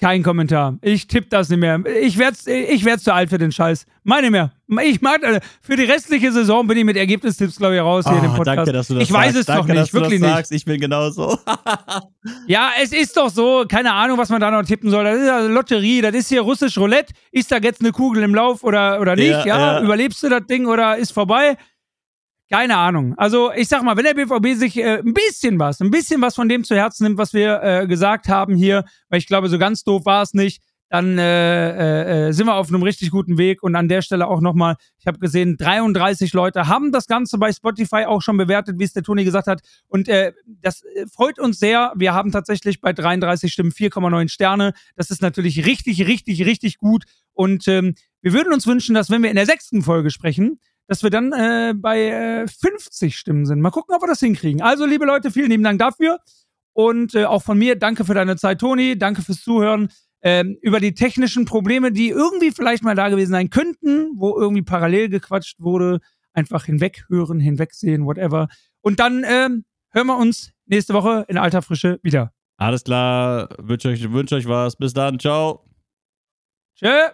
Kein Kommentar. Ich tippe das nicht mehr. Ich werde ich werd zu alt für den Scheiß. Meine mehr. Ich mag, äh, für die restliche Saison bin ich mit Ergebnistipps, glaube ich, raus hier oh, in dem ah, Podcast. Danke, dass du das ich weiß sagst. es danke, doch nicht, wirklich nicht. Sagst. Ich bin genauso. ja, es ist doch so, keine Ahnung, was man da noch tippen soll. Das ist ja Lotterie, das ist hier russisch Roulette. Ist da jetzt eine Kugel im Lauf oder, oder nicht? Ja, ja, ja. überlebst du das Ding oder ist vorbei? Keine Ahnung. Also ich sag mal, wenn der BVB sich äh, ein bisschen was, ein bisschen was von dem zu Herzen nimmt, was wir äh, gesagt haben hier, weil ich glaube, so ganz doof war es nicht, dann äh, äh, sind wir auf einem richtig guten Weg. Und an der Stelle auch nochmal, ich habe gesehen, 33 Leute haben das Ganze bei Spotify auch schon bewertet, wie es der Toni gesagt hat. Und äh, das äh, freut uns sehr. Wir haben tatsächlich bei 33 Stimmen 4,9 Sterne. Das ist natürlich richtig, richtig, richtig gut. Und ähm, wir würden uns wünschen, dass wenn wir in der sechsten Folge sprechen, dass wir dann äh, bei äh, 50 Stimmen sind. Mal gucken, ob wir das hinkriegen. Also, liebe Leute, vielen lieben Dank dafür. Und äh, auch von mir, danke für deine Zeit, Toni. Danke fürs Zuhören. Ähm, über die technischen Probleme, die irgendwie vielleicht mal da gewesen sein könnten, wo irgendwie parallel gequatscht wurde. Einfach hinweghören, hinwegsehen, whatever. Und dann ähm, hören wir uns nächste Woche in alter Frische wieder. Alles klar. Wünsche euch, wünsch euch was. Bis dann. Ciao. Tschö.